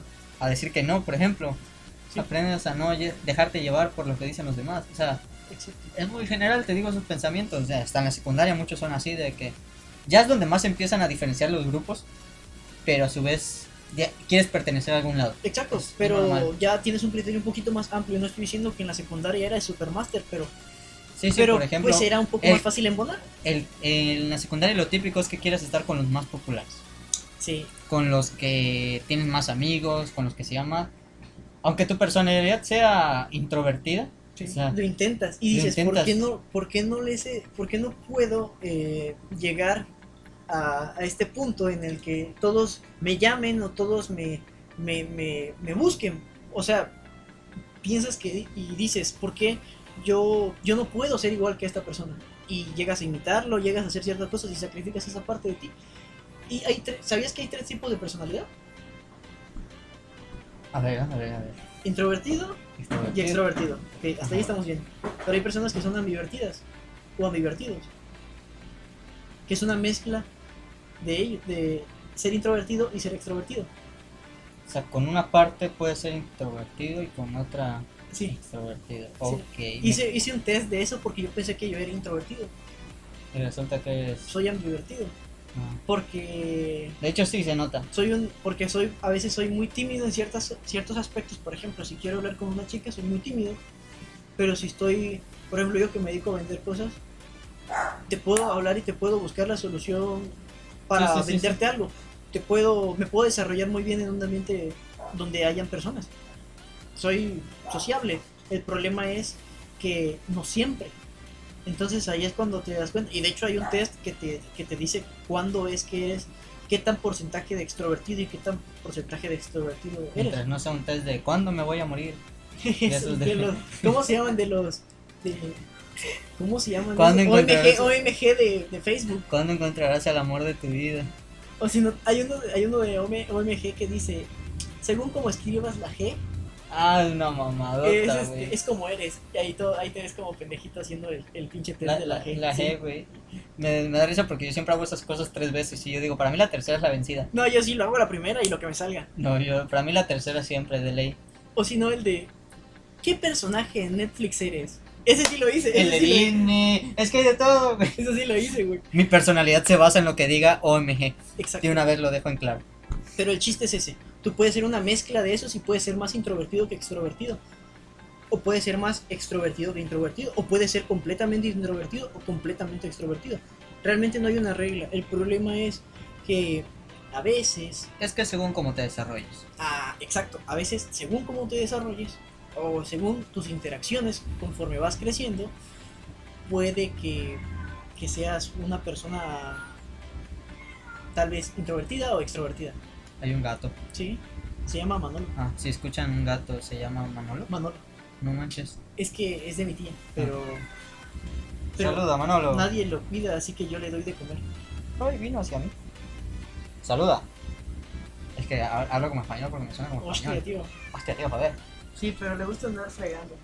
decir que no, por ejemplo. Sí. Aprendes a no dejarte llevar por lo que dicen los demás. O sea, Exacto. es muy general, te digo, sus pensamientos. O sea, hasta en la secundaria muchos son así, de que ya es donde más empiezan a diferenciar los grupos, pero a su vez ya quieres pertenecer a algún lado. Exacto, Es pero normal. ya tienes un criterio un poquito más amplio. No estoy diciendo que en la secundaria era de Supermaster, pero, Sí, sí, pero por ejemplo, pues era un poco el- más fácil embonar. el, en la secundaria lo típico es que quieras estar con los más populares. Sí, con los que tienen más amigos, con los que se llama. Aunque tu personalidad sea introvertida, o sea, lo intentas y dices, intentas. ¿por qué no, por qué no, les, por qué no puedo eh, llegar a, a este punto en el que todos me llamen o todos me, me, me, me busquen? O sea, piensas que y dices, ¿por qué yo, yo no puedo ser igual que esta persona? Y llegas a imitarlo, llegas a hacer ciertas cosas y sacrificas esa parte de ti. Y hay ¿Sabías que hay tres tipos de personalidad? a ver, a ver, a ver. Introvertido, y extrovertido. hasta Ajá. ahí estamos bien. Pero hay personas que son ambivertidas o ambivertidos. Que es una mezcla de de ser introvertido y ser extrovertido. O sea, con una parte puede ser introvertido y con otra Sí. extrovertido. Ok. Hice, hice un test de eso porque yo pensé que yo era introvertido. Y resulta que es. Soy ambivertido. ah. Porque De hecho, sí se nota. soy un porque soy a veces soy muy tímido en ciertas ciertos aspectos por ejemplo si quiero hablar con una chica soy muy tímido pero si estoy por ejemplo yo que me dedico a vender cosas te puedo hablar y te puedo buscar la solución para Sí, sí, sí, venderte algo te puedo me puedo desarrollar muy bien en un ambiente donde hayan personas soy sociable el problema es que no siempre entonces ahí es cuando te das cuenta y de hecho hay un test que te, que te dice cuándo es que eres qué tan porcentaje de extrovertido y qué tan porcentaje de extrovertido eres. Mientras no sea un test de cuándo me voy a morir. Esos de- de los- ¿Cómo se llaman de los de, ¿Cómo se llaman? OMG de, de Facebook. ¿Cuándo encontrarás el amor de tu vida? O si no, hay uno, hay uno de OMG que dice, según como escribas la G, Ah, una mamadota, es, este, güey. es como eres. Y ahí, todo, ahí te ves como pendejito haciendo el, el pinche test La, de la, G. la sí. G, güey. Me, me da risa porque yo siempre hago esas cosas tres veces y yo digo, para mí la tercera es la vencida. No, yo sí lo hago la primera y lo que me salga. No, yo, para mí la tercera siempre de ley. O si no, el de, ¿qué personaje en Netflix eres? Ese sí lo hice. El de sí Disney. Es que hay de todo, güey. eso sí lo hice, güey. Mi personalidad se basa en lo que diga OMG. Exacto. De una vez lo dejo en claro. Pero el chiste es ese. Tú puedes ser una mezcla de esos y puedes ser más introvertido que extrovertido. O puedes ser más extrovertido que introvertido. O puedes ser completamente introvertido o completamente extrovertido. Realmente no hay una regla. El problema es que a veces, Es que según cómo te desarrolles. ah, exacto, a veces según cómo te desarrolles o según tus interacciones conforme vas creciendo, puede que, que seas una persona tal vez introvertida o extrovertida. Hay un gato. ¿Sí? Se llama Manolo. Ah, si escuchan un gato, se llama Manolo. Manolo. No manches. Es que es de mi tía, pero. pero Saluda, Manolo. nadie lo cuida, así que yo le doy de comer. Ay, vino hacia mí. Saluda. Es que ha- hablo como español porque me suena como Hostia, español. tío. Hostia, tío, joder. Sí, pero le gusta andar fregando.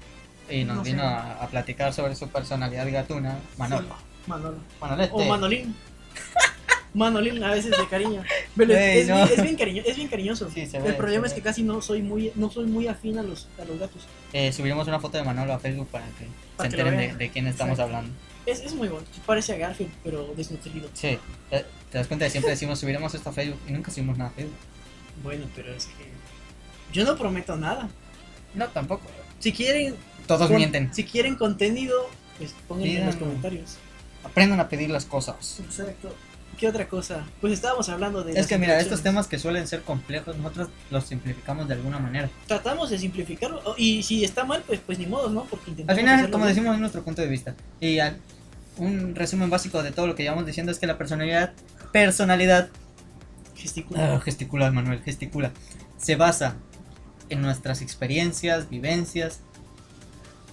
Y nos No sé. vino a, a platicar sobre su personalidad gatuna. Manolo. Manolo. Manolete. O Manolín. Manolín a veces de cariño. Pero es- Ey, es, no. bien, es bien cariño- es bien cariñoso. Sí, se ve, El problema es que casi no soy muy no soy muy afín a los, a los gatos. Eh, subiremos una foto de Manolo a Facebook para que Para se que enteren de, quién estamos Exacto. hablando. Es, es muy bonito. Parece a Garfield, pero desnutrido. Sí, te, te das cuenta que siempre decimos subiremos esto a Facebook y nunca subimos nada a Facebook. Bueno, pero es que yo no prometo nada. No, tampoco. Si quieren Todos con- mienten. Si quieren contenido, pues pónganlo en los comentarios. Aprendan a pedir las cosas. Exacto. ¿Qué otra cosa? Pues estábamos hablando de Es que mira, estos temas que suelen ser complejos, nosotros los simplificamos de alguna manera. tratamos de simplificarlo o- y si está mal, pues pues ni modo, ¿no? Porque intentamos Al final, como bien. decimos, es nuestro punto de vista. Y al- un resumen básico de todo lo que llevamos diciendo es que la personalidad, personalidad, Gesticula. ah, gesticula Manuel, gesticula, se basa en nuestras experiencias, vivencias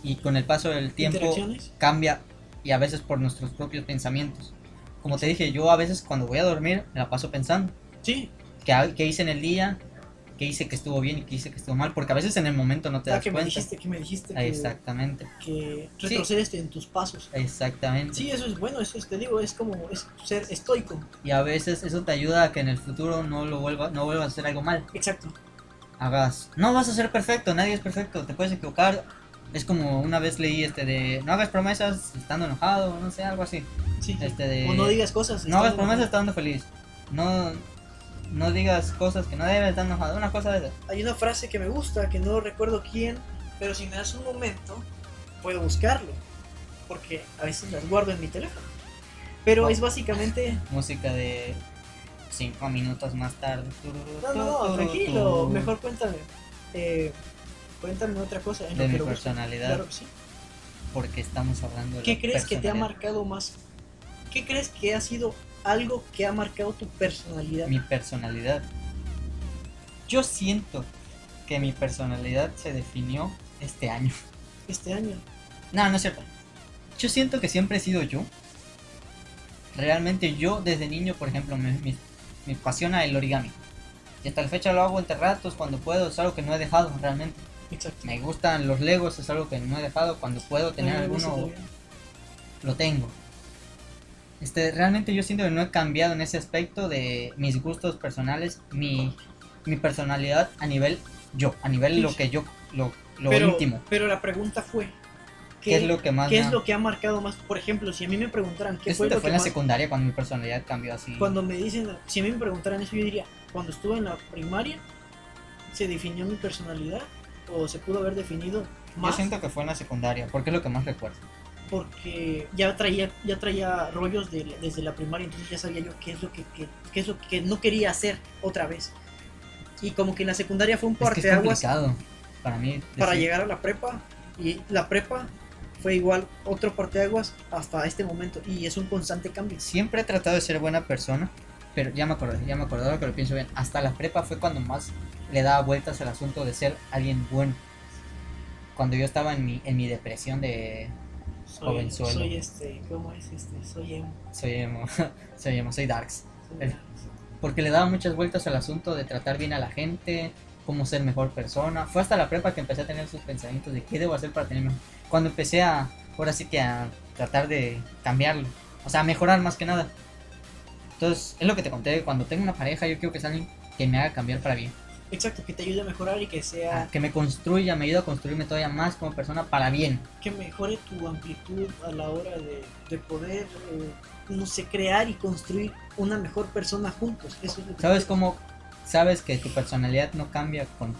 y con el paso del tiempo cambia y a veces por nuestros propios pensamientos. Como te dije, yo a veces cuando voy a dormir me la paso pensando Sí, qué, hice en el día, qué hice que estuvo bien y qué hice que estuvo mal, porque a veces en el momento no te ah, das que me cuenta. dijiste, que me dijiste Ah, que, Exactamente, que retrocedes en tus pasos. exactamente. Sí, eso es bueno, eso es, te digo, es como es ser estoico. Y a veces eso te ayuda a que en el futuro no lo vuelva, no vuelvas a hacer algo mal. Exacto. Hagas, no vas a ser perfecto, nadie es perfecto, te puedes equivocar. Es como una vez leí este de no hagas promesas estando enojado, no sé, algo así. Sí. Este de O no digas cosas. no hagas promesas estando feliz. No no digas cosas que no debes estar enojado, una cosa de esas. Hay una frase que me gusta, que no recuerdo quién, pero si me das un momento, puedo buscarlo. Porque a veces las guardo en mi teléfono. Pero Oh. es básicamente Música de cinco minutos más tarde. No, no, no, tranquilo, mejor cuéntame. Eh, cuéntame otra cosa. De lo mi que personalidad, Claro que sí. porque estamos hablando de ¿Qué crees que te ha marcado más? ¿Qué crees que ha sido algo que ha marcado tu personalidad? mi personalidad. Yo siento que mi personalidad se definió este año. Este año. No, no es cierto. Yo siento que siempre he sido yo. Realmente yo desde niño, por ejemplo, me, me- me apasiona el origami. Y hasta la fecha lo hago entre ratos, cuando puedo, es algo que no he dejado realmente. Exacto. Me gustan los legos, es algo que no he dejado. Cuando puedo tener A mí me gusta alguno, lo tengo. Este, realmente yo siento que no he cambiado en ese aspecto de mis gustos personales, mi, mi personalidad a nivel yo, a nivel Sí, lo que yo, lo, lo pero, íntimo. pero la pregunta fue: ¿Qué, es lo que más qué es ha- lo que ha marcado más? Por ejemplo, si a mí me preguntaran qué Eso fue te lo fue que en la secundaria cuando mi personalidad cambió así. Cuando me dicen, si a mí me preguntaran eso, yo diría: cuando estuve en la primaria, ¿se definió mi personalidad? ¿O se pudo haber definido Yo más? siento que fue en la secundaria, porque es lo que más recuerdo. porque ya traía ya traía rollos de- desde la primaria entonces ya sabía yo qué es lo que, que- qué es lo que no quería hacer otra vez y como que en la secundaria fue un parteaguas para mí. para llegar a la prepa y la prepa fue igual otro parteaguas hasta este momento y es un constante cambio Siempre he tratado de ser buena persona, pero ya me acordé, ya me acordé ahora que lo pienso bien. Hasta la prepa fue cuando más le daba vueltas al asunto de ser alguien bueno. Cuando yo estaba en mi, en mi depresión de soy, Jovenzuelo. soy este cómo es este soy emo soy emo, soy emo, soy darks. soy-. Porque le daba muchas vueltas al asunto de tratar bien a la gente, cómo ser mejor persona. Fue hasta la prepa que empecé a tener sus pensamientos de qué debo hacer para tener mejor. Cuando empecé a, ahora sí que a tratar de cambiarlo. O sea, a mejorar más que nada. Entonces, es lo que te conté, cuando tengo una pareja yo quiero que sea alguien que me haga cambiar para bien. Exacto que te ayude a mejorar y que sea Que me construya, me ayude a construirme todavía más como persona para bien. que mejore tu amplitud a la hora de, de poder, eh, no sé, crear y construir una mejor persona juntos. Eso es lo que ¿Sabes cómo sabes que tu personalidad no cambia con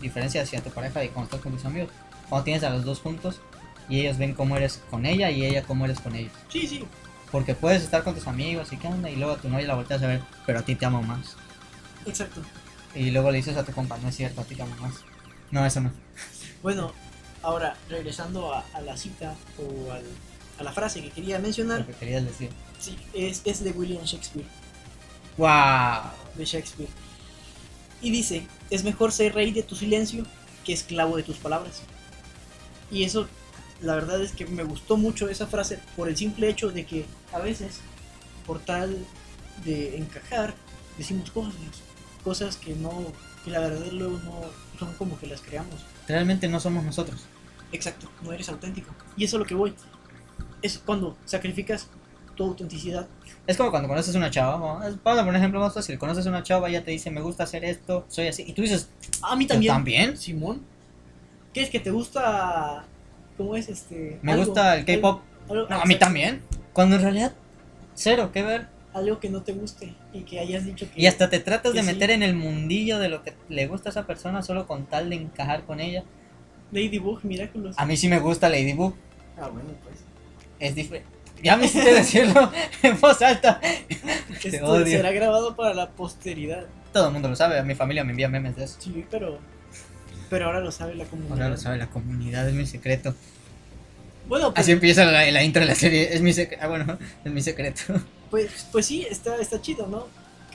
diferencia hacia tu pareja y cuando estás con tus amigos? Cuando tienes a los dos juntos y ellos ven cómo eres con ella y ella cómo eres con ellos. Sí, sí, Porque puedes estar con tus amigos y qué onda y luego a tu novia la volteas a ver, pero a ti te amo más. exacto. Y luego le dices a tu compa, no es cierto, a ti te amo más. No, eso no. Bueno, ahora regresando a, a la cita o al- a la frase que quería mencionar, Lo que querías decir. sí, es, es de William Shakespeare, ¡Wow! de Shakespeare. Y dice, es mejor ser rey de tu silencio que esclavo de tus palabras. Y eso, la verdad es que me gustó mucho esa frase por el simple hecho de que a veces, por tal de encajar, decimos cosas, cosas que no, que la verdad luego no son como que las creamos. Realmente no somos nosotros. Exacto, no eres auténtico. Y eso es lo que voy. Es cuando sacrificas tu autenticidad. Es como cuando conoces una chava, ¿no? Vamos a poner un ejemplo más fácil, conoces una chava, ella te dice, me gusta hacer esto, soy así, y tú dices, A mí ¿Yo también. también? Simón. ¿Qué es que te gusta? ¿Cómo es este? me algo- gusta el K-pop, no, a mí también, cuando en realidad, cero, que ver, Algo que no te guste y que hayas dicho que. y hasta te tratas de sí. meter en el mundillo de lo que le gusta a esa persona solo con tal de encajar con ella. Ladybug, Miraculous. A mí sí me gusta Ladybug, Ah, bueno, pues. es diferente. Ya me hiciste decirlo en voz alta. Esto odio. será grabado para la posteridad. Todo el mundo lo sabe, a mi familia me envía memes de eso. Sí, pero. Pero ahora lo sabe la comunidad. Ahora lo sabe la comunidad, es mi secreto. Bueno, pues, Así empieza la, la intro de la serie, es mi secreto. Ah, bueno, es mi secreto. Pues, pues sí, está, está chido, ¿no?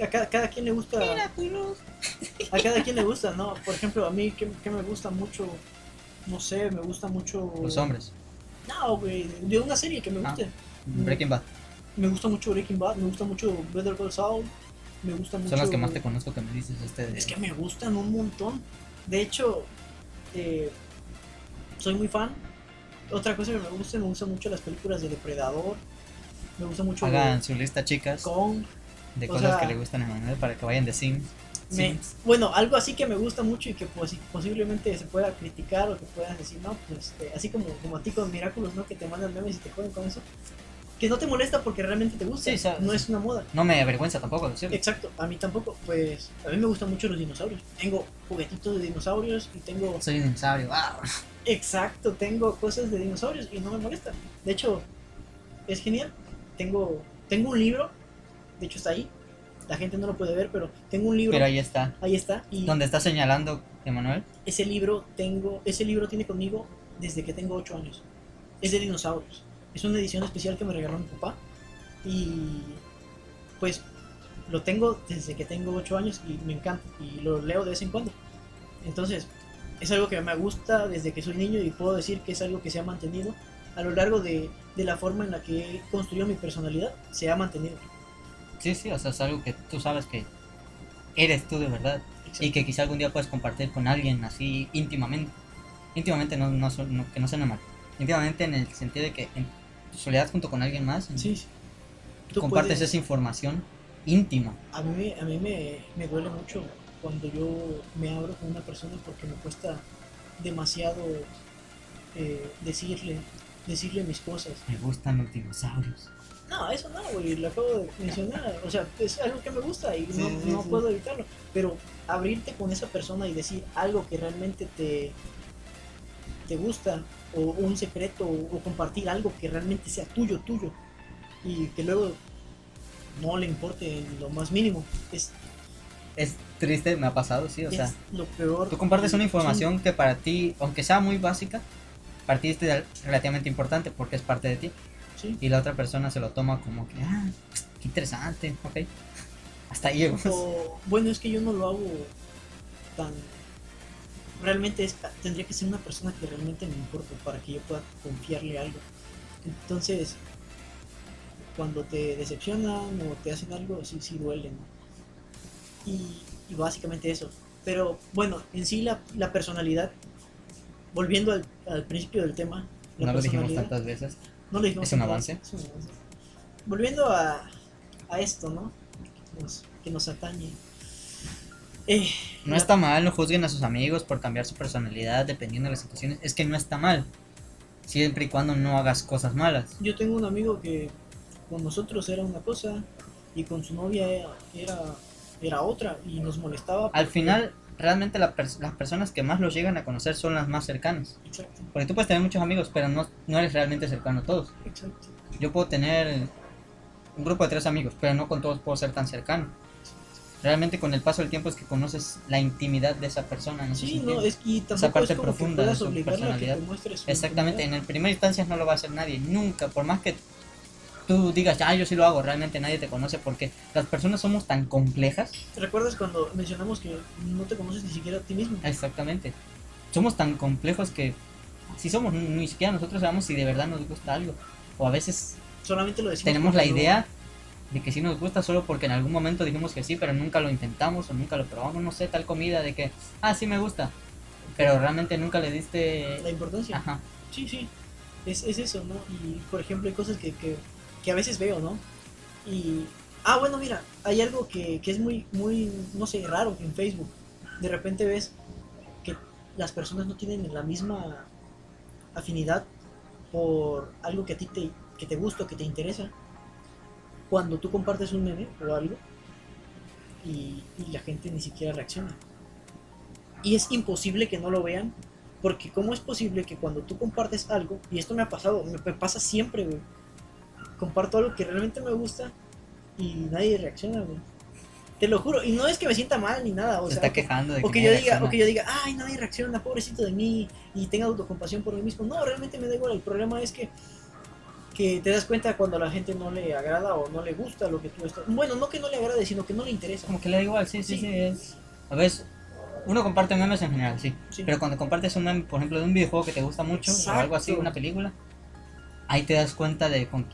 A cada, cada quien le gusta. A cada quien le gusta, ¿no? Por ejemplo, a mí que, que me gusta mucho. No sé, me gusta mucho. Los hombres. No, güey, de una serie que me Ah. guste. Breaking Bad. Me gusta mucho Breaking Bad, me gusta mucho Better Call Saul, me gusta mucho... Son las que más te conozco que me dices este de- Es que me gustan un montón. De hecho, eh, soy muy fan. Otra cosa que me gusta, me gustan mucho las películas de Depredador. Me gusta mucho Hagan su lista, chicas, Kong. de cosas sea- que le gustan a Manuel para que vayan de Sims. Me- Sims. bueno, algo así que me gusta mucho y que posi- posiblemente se pueda criticar o que puedas decir, no, pues este, así como, como a ti con Miraculous, ¿no? Que te mandan memes y te joden con eso. Que no te molesta porque realmente te gusta, Sí, sabes. no es una moda. No me avergüenza tampoco decirlo. Exacto, a mí tampoco, pues a mí me gustan mucho los dinosaurios. Tengo juguetitos de dinosaurios y tengo, Soy un dinosaurio. Ah, exacto, tengo cosas de dinosaurios y no me molestan. De hecho, es genial. Tengo, tengo un libro, de hecho está ahí. La gente no lo puede ver, pero tengo un libro, pero ahí está. ahí está. Y Donde está señalando Emanuel. ese libro tengo, ese libro tiene conmigo desde que tengo 8 años. Es de dinosaurios. Es una edición especial que me regaló mi papá. Y pues lo tengo desde que tengo 8 años y me encanta. Y lo leo de vez en cuando. Entonces, es algo que me gusta desde que soy niño y puedo decir que es algo que se ha mantenido a lo largo de, de la forma en la que he construido mi personalidad. Se ha mantenido. Sí, sí, o sea, es algo que tú sabes que eres tú de verdad. Y que quizá algún día puedes compartir con alguien así íntimamente. Íntimamente, no, no, no- que no suene mal. Íntimamente en el sentido de que en tu soledad junto con alguien más, Sí, sí. tú compartes puedes- esa información íntima. A mí, me- a mí me, me duele mucho cuando yo me abro con una persona porque me cuesta demasiado eh, decirle, decirle mis cosas. Me gustan los dinosaurios. No, eso no, güey, lo acabo de mencionar. O sea, es algo que me gusta y Sí, no, sí, no sí. puedo evitarlo. Pero abrirte con esa persona y decir algo que realmente te, te gusta, o un secreto, o, compartir algo que realmente sea tuyo, tuyo, y que luego no le importe en lo más mínimo, es, Es triste, me ha pasado, sí, o sea. es lo peor. Tú compartes una información que para ti, aunque sea muy básica, para ti es de- relativamente importante porque es parte de ti. Sí, Y la otra persona se lo toma como que, ah, qué interesante, ok. Hasta ahí llegamos. O, bueno, es que yo no lo hago tan. Realmente es, tendría que ser una persona que realmente me importe para que yo pueda confiarle algo. Entonces, cuando te decepcionan o te hacen algo, sí, sí duele. ¿no? Y, y básicamente eso. Pero bueno, en sí la, la personalidad, volviendo al, al principio del tema, la No lo dijimos tantas veces. no lo dijimos Es un avance. es un avance. Volviendo a, a esto, ¿no? Que nos, que nos atañe. Eh, No la- está mal, no juzguen a sus amigos por cambiar su personalidad dependiendo de las situaciones. Es que no está mal. Siempre y cuando no hagas cosas malas. Yo tengo un amigo que con nosotros era una cosa y con su novia era, era, era otra y nos molestaba. Al final, realmente la pers- las personas que más los llegan a conocer son las más cercanas. Exacto, Porque tú puedes tener muchos amigos, pero no, no eres realmente cercano a todos. exacto. Yo puedo tener un grupo de tres amigos, pero no con todos puedo ser tan cercano. Realmente con el paso del tiempo es que conoces la intimidad de esa persona. Si Sí, no, entiendes. es, y tampoco parte es profunda de su personalidad. Exactamente, en el primer instancias no lo va a hacer nadie, nunca, por más que tú digas, ah, yo sí lo hago, realmente nadie te conoce porque las personas somos tan complejas, ¿Recuerdas cuando mencionamos que no te conoces ni siquiera a ti mismo? exactamente, somos tan complejos que si somos, ni siquiera nosotros sabemos si de verdad nos gusta algo, o a veces Solamente lo decimos tenemos la idea de que sí nos gusta solo porque en algún momento dijimos que sí, pero nunca lo intentamos o nunca lo probamos, no sé, tal comida de que, ah, sí me gusta, pero realmente nunca le diste... La importancia. Ajá, Sí, sí, es, es eso, ¿no? Y por ejemplo hay cosas que, que, que a veces veo, ¿no? Y, ah, bueno, mira, hay algo que, que es muy, muy, no sé, raro en Facebook. De repente ves que las personas no tienen la misma afinidad por algo que a ti te, que te gusta, que te interesa. Cuando tú compartes un meme o algo y, y la gente ni siquiera reacciona. Y es imposible que no lo vean porque ¿cómo es posible que cuando tú compartes algo, y esto me ha pasado, me, pasa siempre, güey, comparto algo que realmente me gusta y nadie reacciona, güey. Te lo juro, y no es que me sienta mal ni nada, o Se sea, está quejando de o que yo diga, o que yo diga, ay, nadie reacciona, pobrecito de mí, y tenga autocompasión por mí mismo. No, realmente me da igual. El problema es que, que te das cuenta cuando a la gente no le agrada o no le gusta lo que tú estás. Bueno, no que no le agrade, sino que no le interesa. Como que le da igual, sí, sí, Sí. sí. es... A veces, uno comparte memes en general, sí. Sí. Pero cuando compartes un meme, por ejemplo, de un videojuego que te gusta mucho o algo así, una película, ahí te das cuenta de con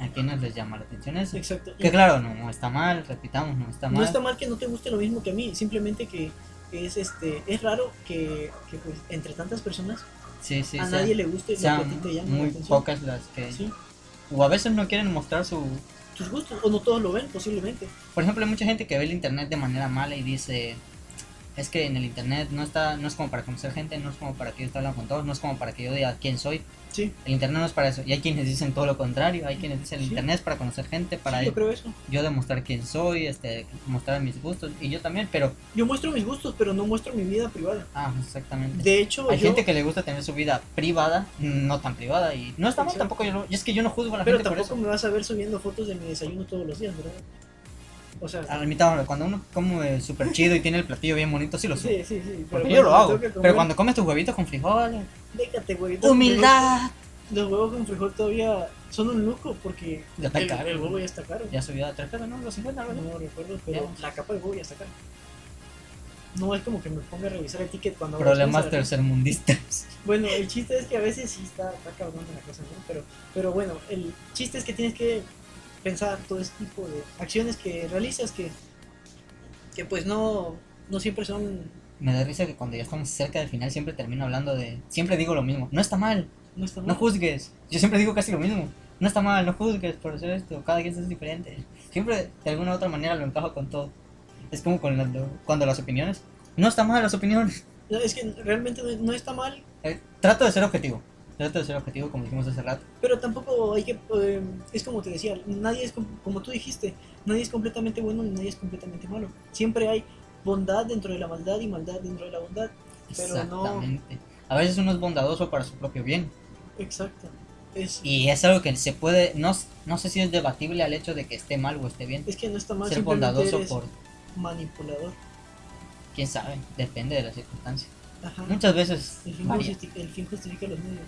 a quiénes les llama la atención eso. Exacto. Que claro, no, no está mal, repitamos, no está mal. No está mal que no te guste lo mismo que a mí, simplemente que es este es raro que, que, pues entre tantas personas sí, sí, a sea- nadie le guste lo que a ti te llama la muy atención. pocas las que... Sí, O a veces no quieren mostrar su... tus gustos, o no todos lo ven, posiblemente. Por ejemplo, hay mucha gente que ve el internet de manera mala y dice... Es que en el internet no está no es como para conocer gente, no es como para que yo esté hablando con todos, no es como para que yo diga quién soy. Sí, El internet no es para eso. Y hay quienes dicen todo lo contrario. Hay quienes dicen el Sí. internet es para conocer gente, para sí, yo creo eso. yo demostrar quién soy, este, mostrar mis gustos. Y yo también, pero... Yo muestro mis gustos, pero no muestro mi vida privada. Ah, exactamente. De hecho, Hay yo, gente que le gusta tener su vida privada, no tan privada. Y no está mal tampoco. Yo, no- y es que yo no juzgo a la pero gente por tampoco eso. me vas a ver subiendo fotos de mi desayuno todos los días, ¿verdad? O sea, A la mitad, cuando uno come súper chido y tiene el platillo bien bonito, sí lo sube. sí, sí, sí. Porque yo lo hago. comer, Pero cuando comes tus huevitos con frijoles, Déjate, güey. humildad. Los huevos con frijol todavía son un lujo porque Ya está el, caro. el huevo ya está caro. Ya subió a 3 pesos, ¿no? Los 50, algo así. No recuerdo, pero Ya. la capa de huevo ya está cara. No es como que me ponga a revisar el ticket cuando Problemas ¿no? tercermundistas. Bueno, el chiste es que a veces sí está, está cabrón la cosa, ¿no? Pero, pero bueno, el chiste es que tienes que pensar todo ese tipo de acciones que realizas que, que pues no, no siempre son... Me da risa que cuando ya estamos cerca del final siempre termino hablando de... Siempre digo lo mismo. No está mal, No está no mal. juzgues. Yo siempre digo casi lo mismo. No está mal, no juzgues por hacer esto. Cada quien es diferente. Siempre de alguna u otra manera lo encajo con todo. Es como con las- cuando las opiniones. No está mal las opiniones. No, Es que realmente no, no está mal, Eh, trato de ser objetivo. Trato de ser objetivo como dijimos hace rato. pero tampoco hay que... eh, es como te decía, nadie es, com- como tú dijiste, nadie es completamente bueno ni nadie es completamente malo. Siempre hay bondad dentro de la maldad y maldad dentro de la bondad. Pero no- Exactamente. A veces uno es bondadoso para su propio bien. Exacto. Es, Y es algo que se puede, no, no sé si es debatible al hecho de que esté mal o esté bien. es que no está mal, Ser bondadoso eres por, manipulador. quién sabe, depende de las circunstancias. Ajá. Muchas veces El fin, justifica, el fin justifica los medios.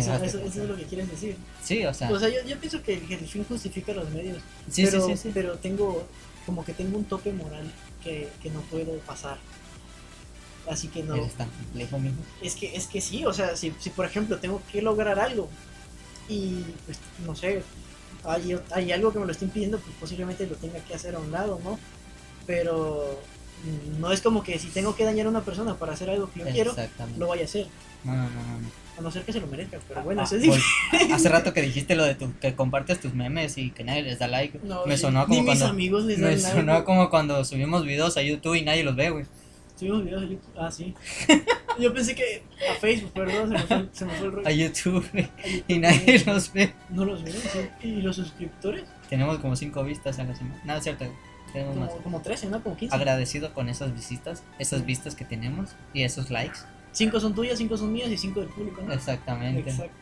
Eso, eso- eso es lo que quieres decir. Sí, o sea, O sea, yo, yo pienso que, que el fin justifica los medios. sí, pero, sí, sí, sí. pero tengo como que tengo un tope moral que, que no puedo pasar. Así que no. Eres tan complejo, mijo. Es que, es que sí, o sea, si, si por ejemplo tengo que lograr algo y pues no sé, hay, hay algo que me lo esté impidiendo, pues posiblemente lo tenga que hacer a un lado, ¿no? Pero no es como que si tengo que dañar a una persona para hacer algo que yo quiero, lo vaya a hacer. No, no, no, no. A no ser que se lo merezca, pero bueno, Ah, eso es voy. Hace rato que dijiste lo de tu, que compartes tus memes y que nadie les da like. No, me sonó ni como mis cuando amigos les me dan like. sonó como cuando subimos videos a YouTube y nadie los ve, güey. Subimos videos a YouTube. Ah, sí. Yo pensé que a Facebook, perdón, se me fue, se me fue el rollo. A YouTube güey, A YouTube, y nadie no, los ve. No los veo, sí. ¿Y los suscriptores? Tenemos como 5 vistas a la semana. No, es cierto. Tenemos más. Como, como 13, ¿no? Como 15. Agradecido con esas visitas, esas vistas que tenemos y esos likes. 5 son tuyas, 5 son mías y 5 del público, ¿no? Exactamente. Exacto.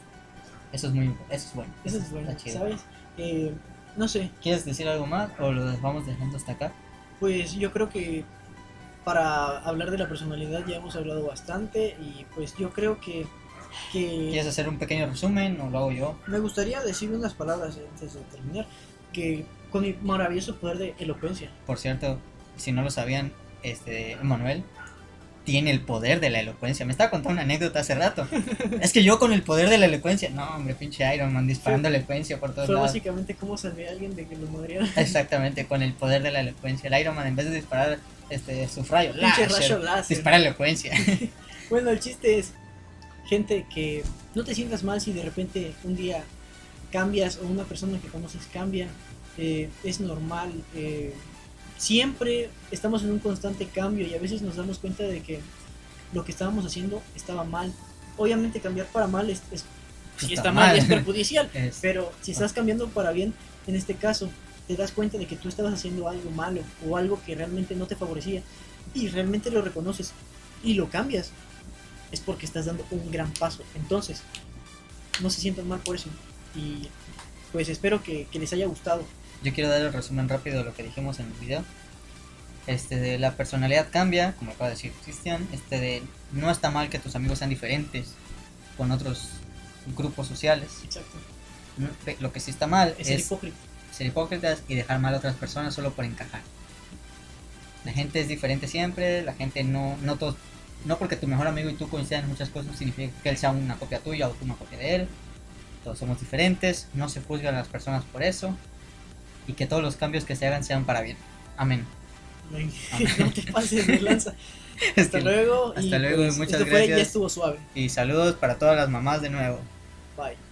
Eso es muy eso es bueno. Eso es bueno, está chido. ¿sabes? Eh, no sé, ¿Quieres decir algo más o lo vamos dejando hasta acá? pues yo creo que para hablar de la personalidad ya hemos hablado bastante y pues yo creo que, que ¿Quieres hacer un pequeño resumen o lo hago yo? me gustaría decir unas palabras antes de terminar, que con mi maravilloso poder de elocuencia, Por cierto, si no lo sabían, este Manuel tiene el poder de la elocuencia. Me estaba contando una anécdota hace rato. es que yo con el poder de la elocuencia, no, hombre, pinche Iron Man disparando elocuencia por todos fue lados. básicamente cómo salvé a alguien de que lo madreara. Exactamente, con el poder de la elocuencia. El Iron Man en vez de disparar este su rayo, Pinche láser, rayo láser. dispara elocuencia. Bueno, el chiste es gente que no te sientas mal si de repente un día cambias o una persona que conoces cambia. Eh, es normal. Eh, siempre estamos en un constante cambio y a veces nos damos cuenta de que lo que estábamos haciendo estaba mal. Obviamente cambiar para mal es, si está, mal, es perjudicial, pero si estás cambiando para bien, en este caso, te das cuenta de que tú estabas haciendo algo malo o algo que realmente no te favorecía y realmente lo reconoces y lo cambias, es porque estás dando un gran paso. Entonces, no se sientan mal por eso. Y pues espero que, les haya gustado. Yo quiero dar el resumen rápido de lo que dijimos en el video. Este de la personalidad cambia, como acaba de decir Cristian. Este de no está mal que tus amigos sean diferentes con otros grupos sociales. Exacto. Lo que sí está mal es, ser hipócrita. ser hipócritas y dejar mal a otras personas solo por encajar. La gente es diferente siempre, la gente no, no todos, no porque tu mejor amigo y tú coincidan en muchas cosas significa que él sea una copia tuya o tú una copia de él. Todos somos diferentes, no se juzgan a las personas por eso y que todos los cambios que se hagan sean para bien. Amén. no te pases de lanza. Hasta luego. Hasta luego, pues, muchas gracias. ya estuvo suave. Y saludos para todas las mamás de nuevo. Bye.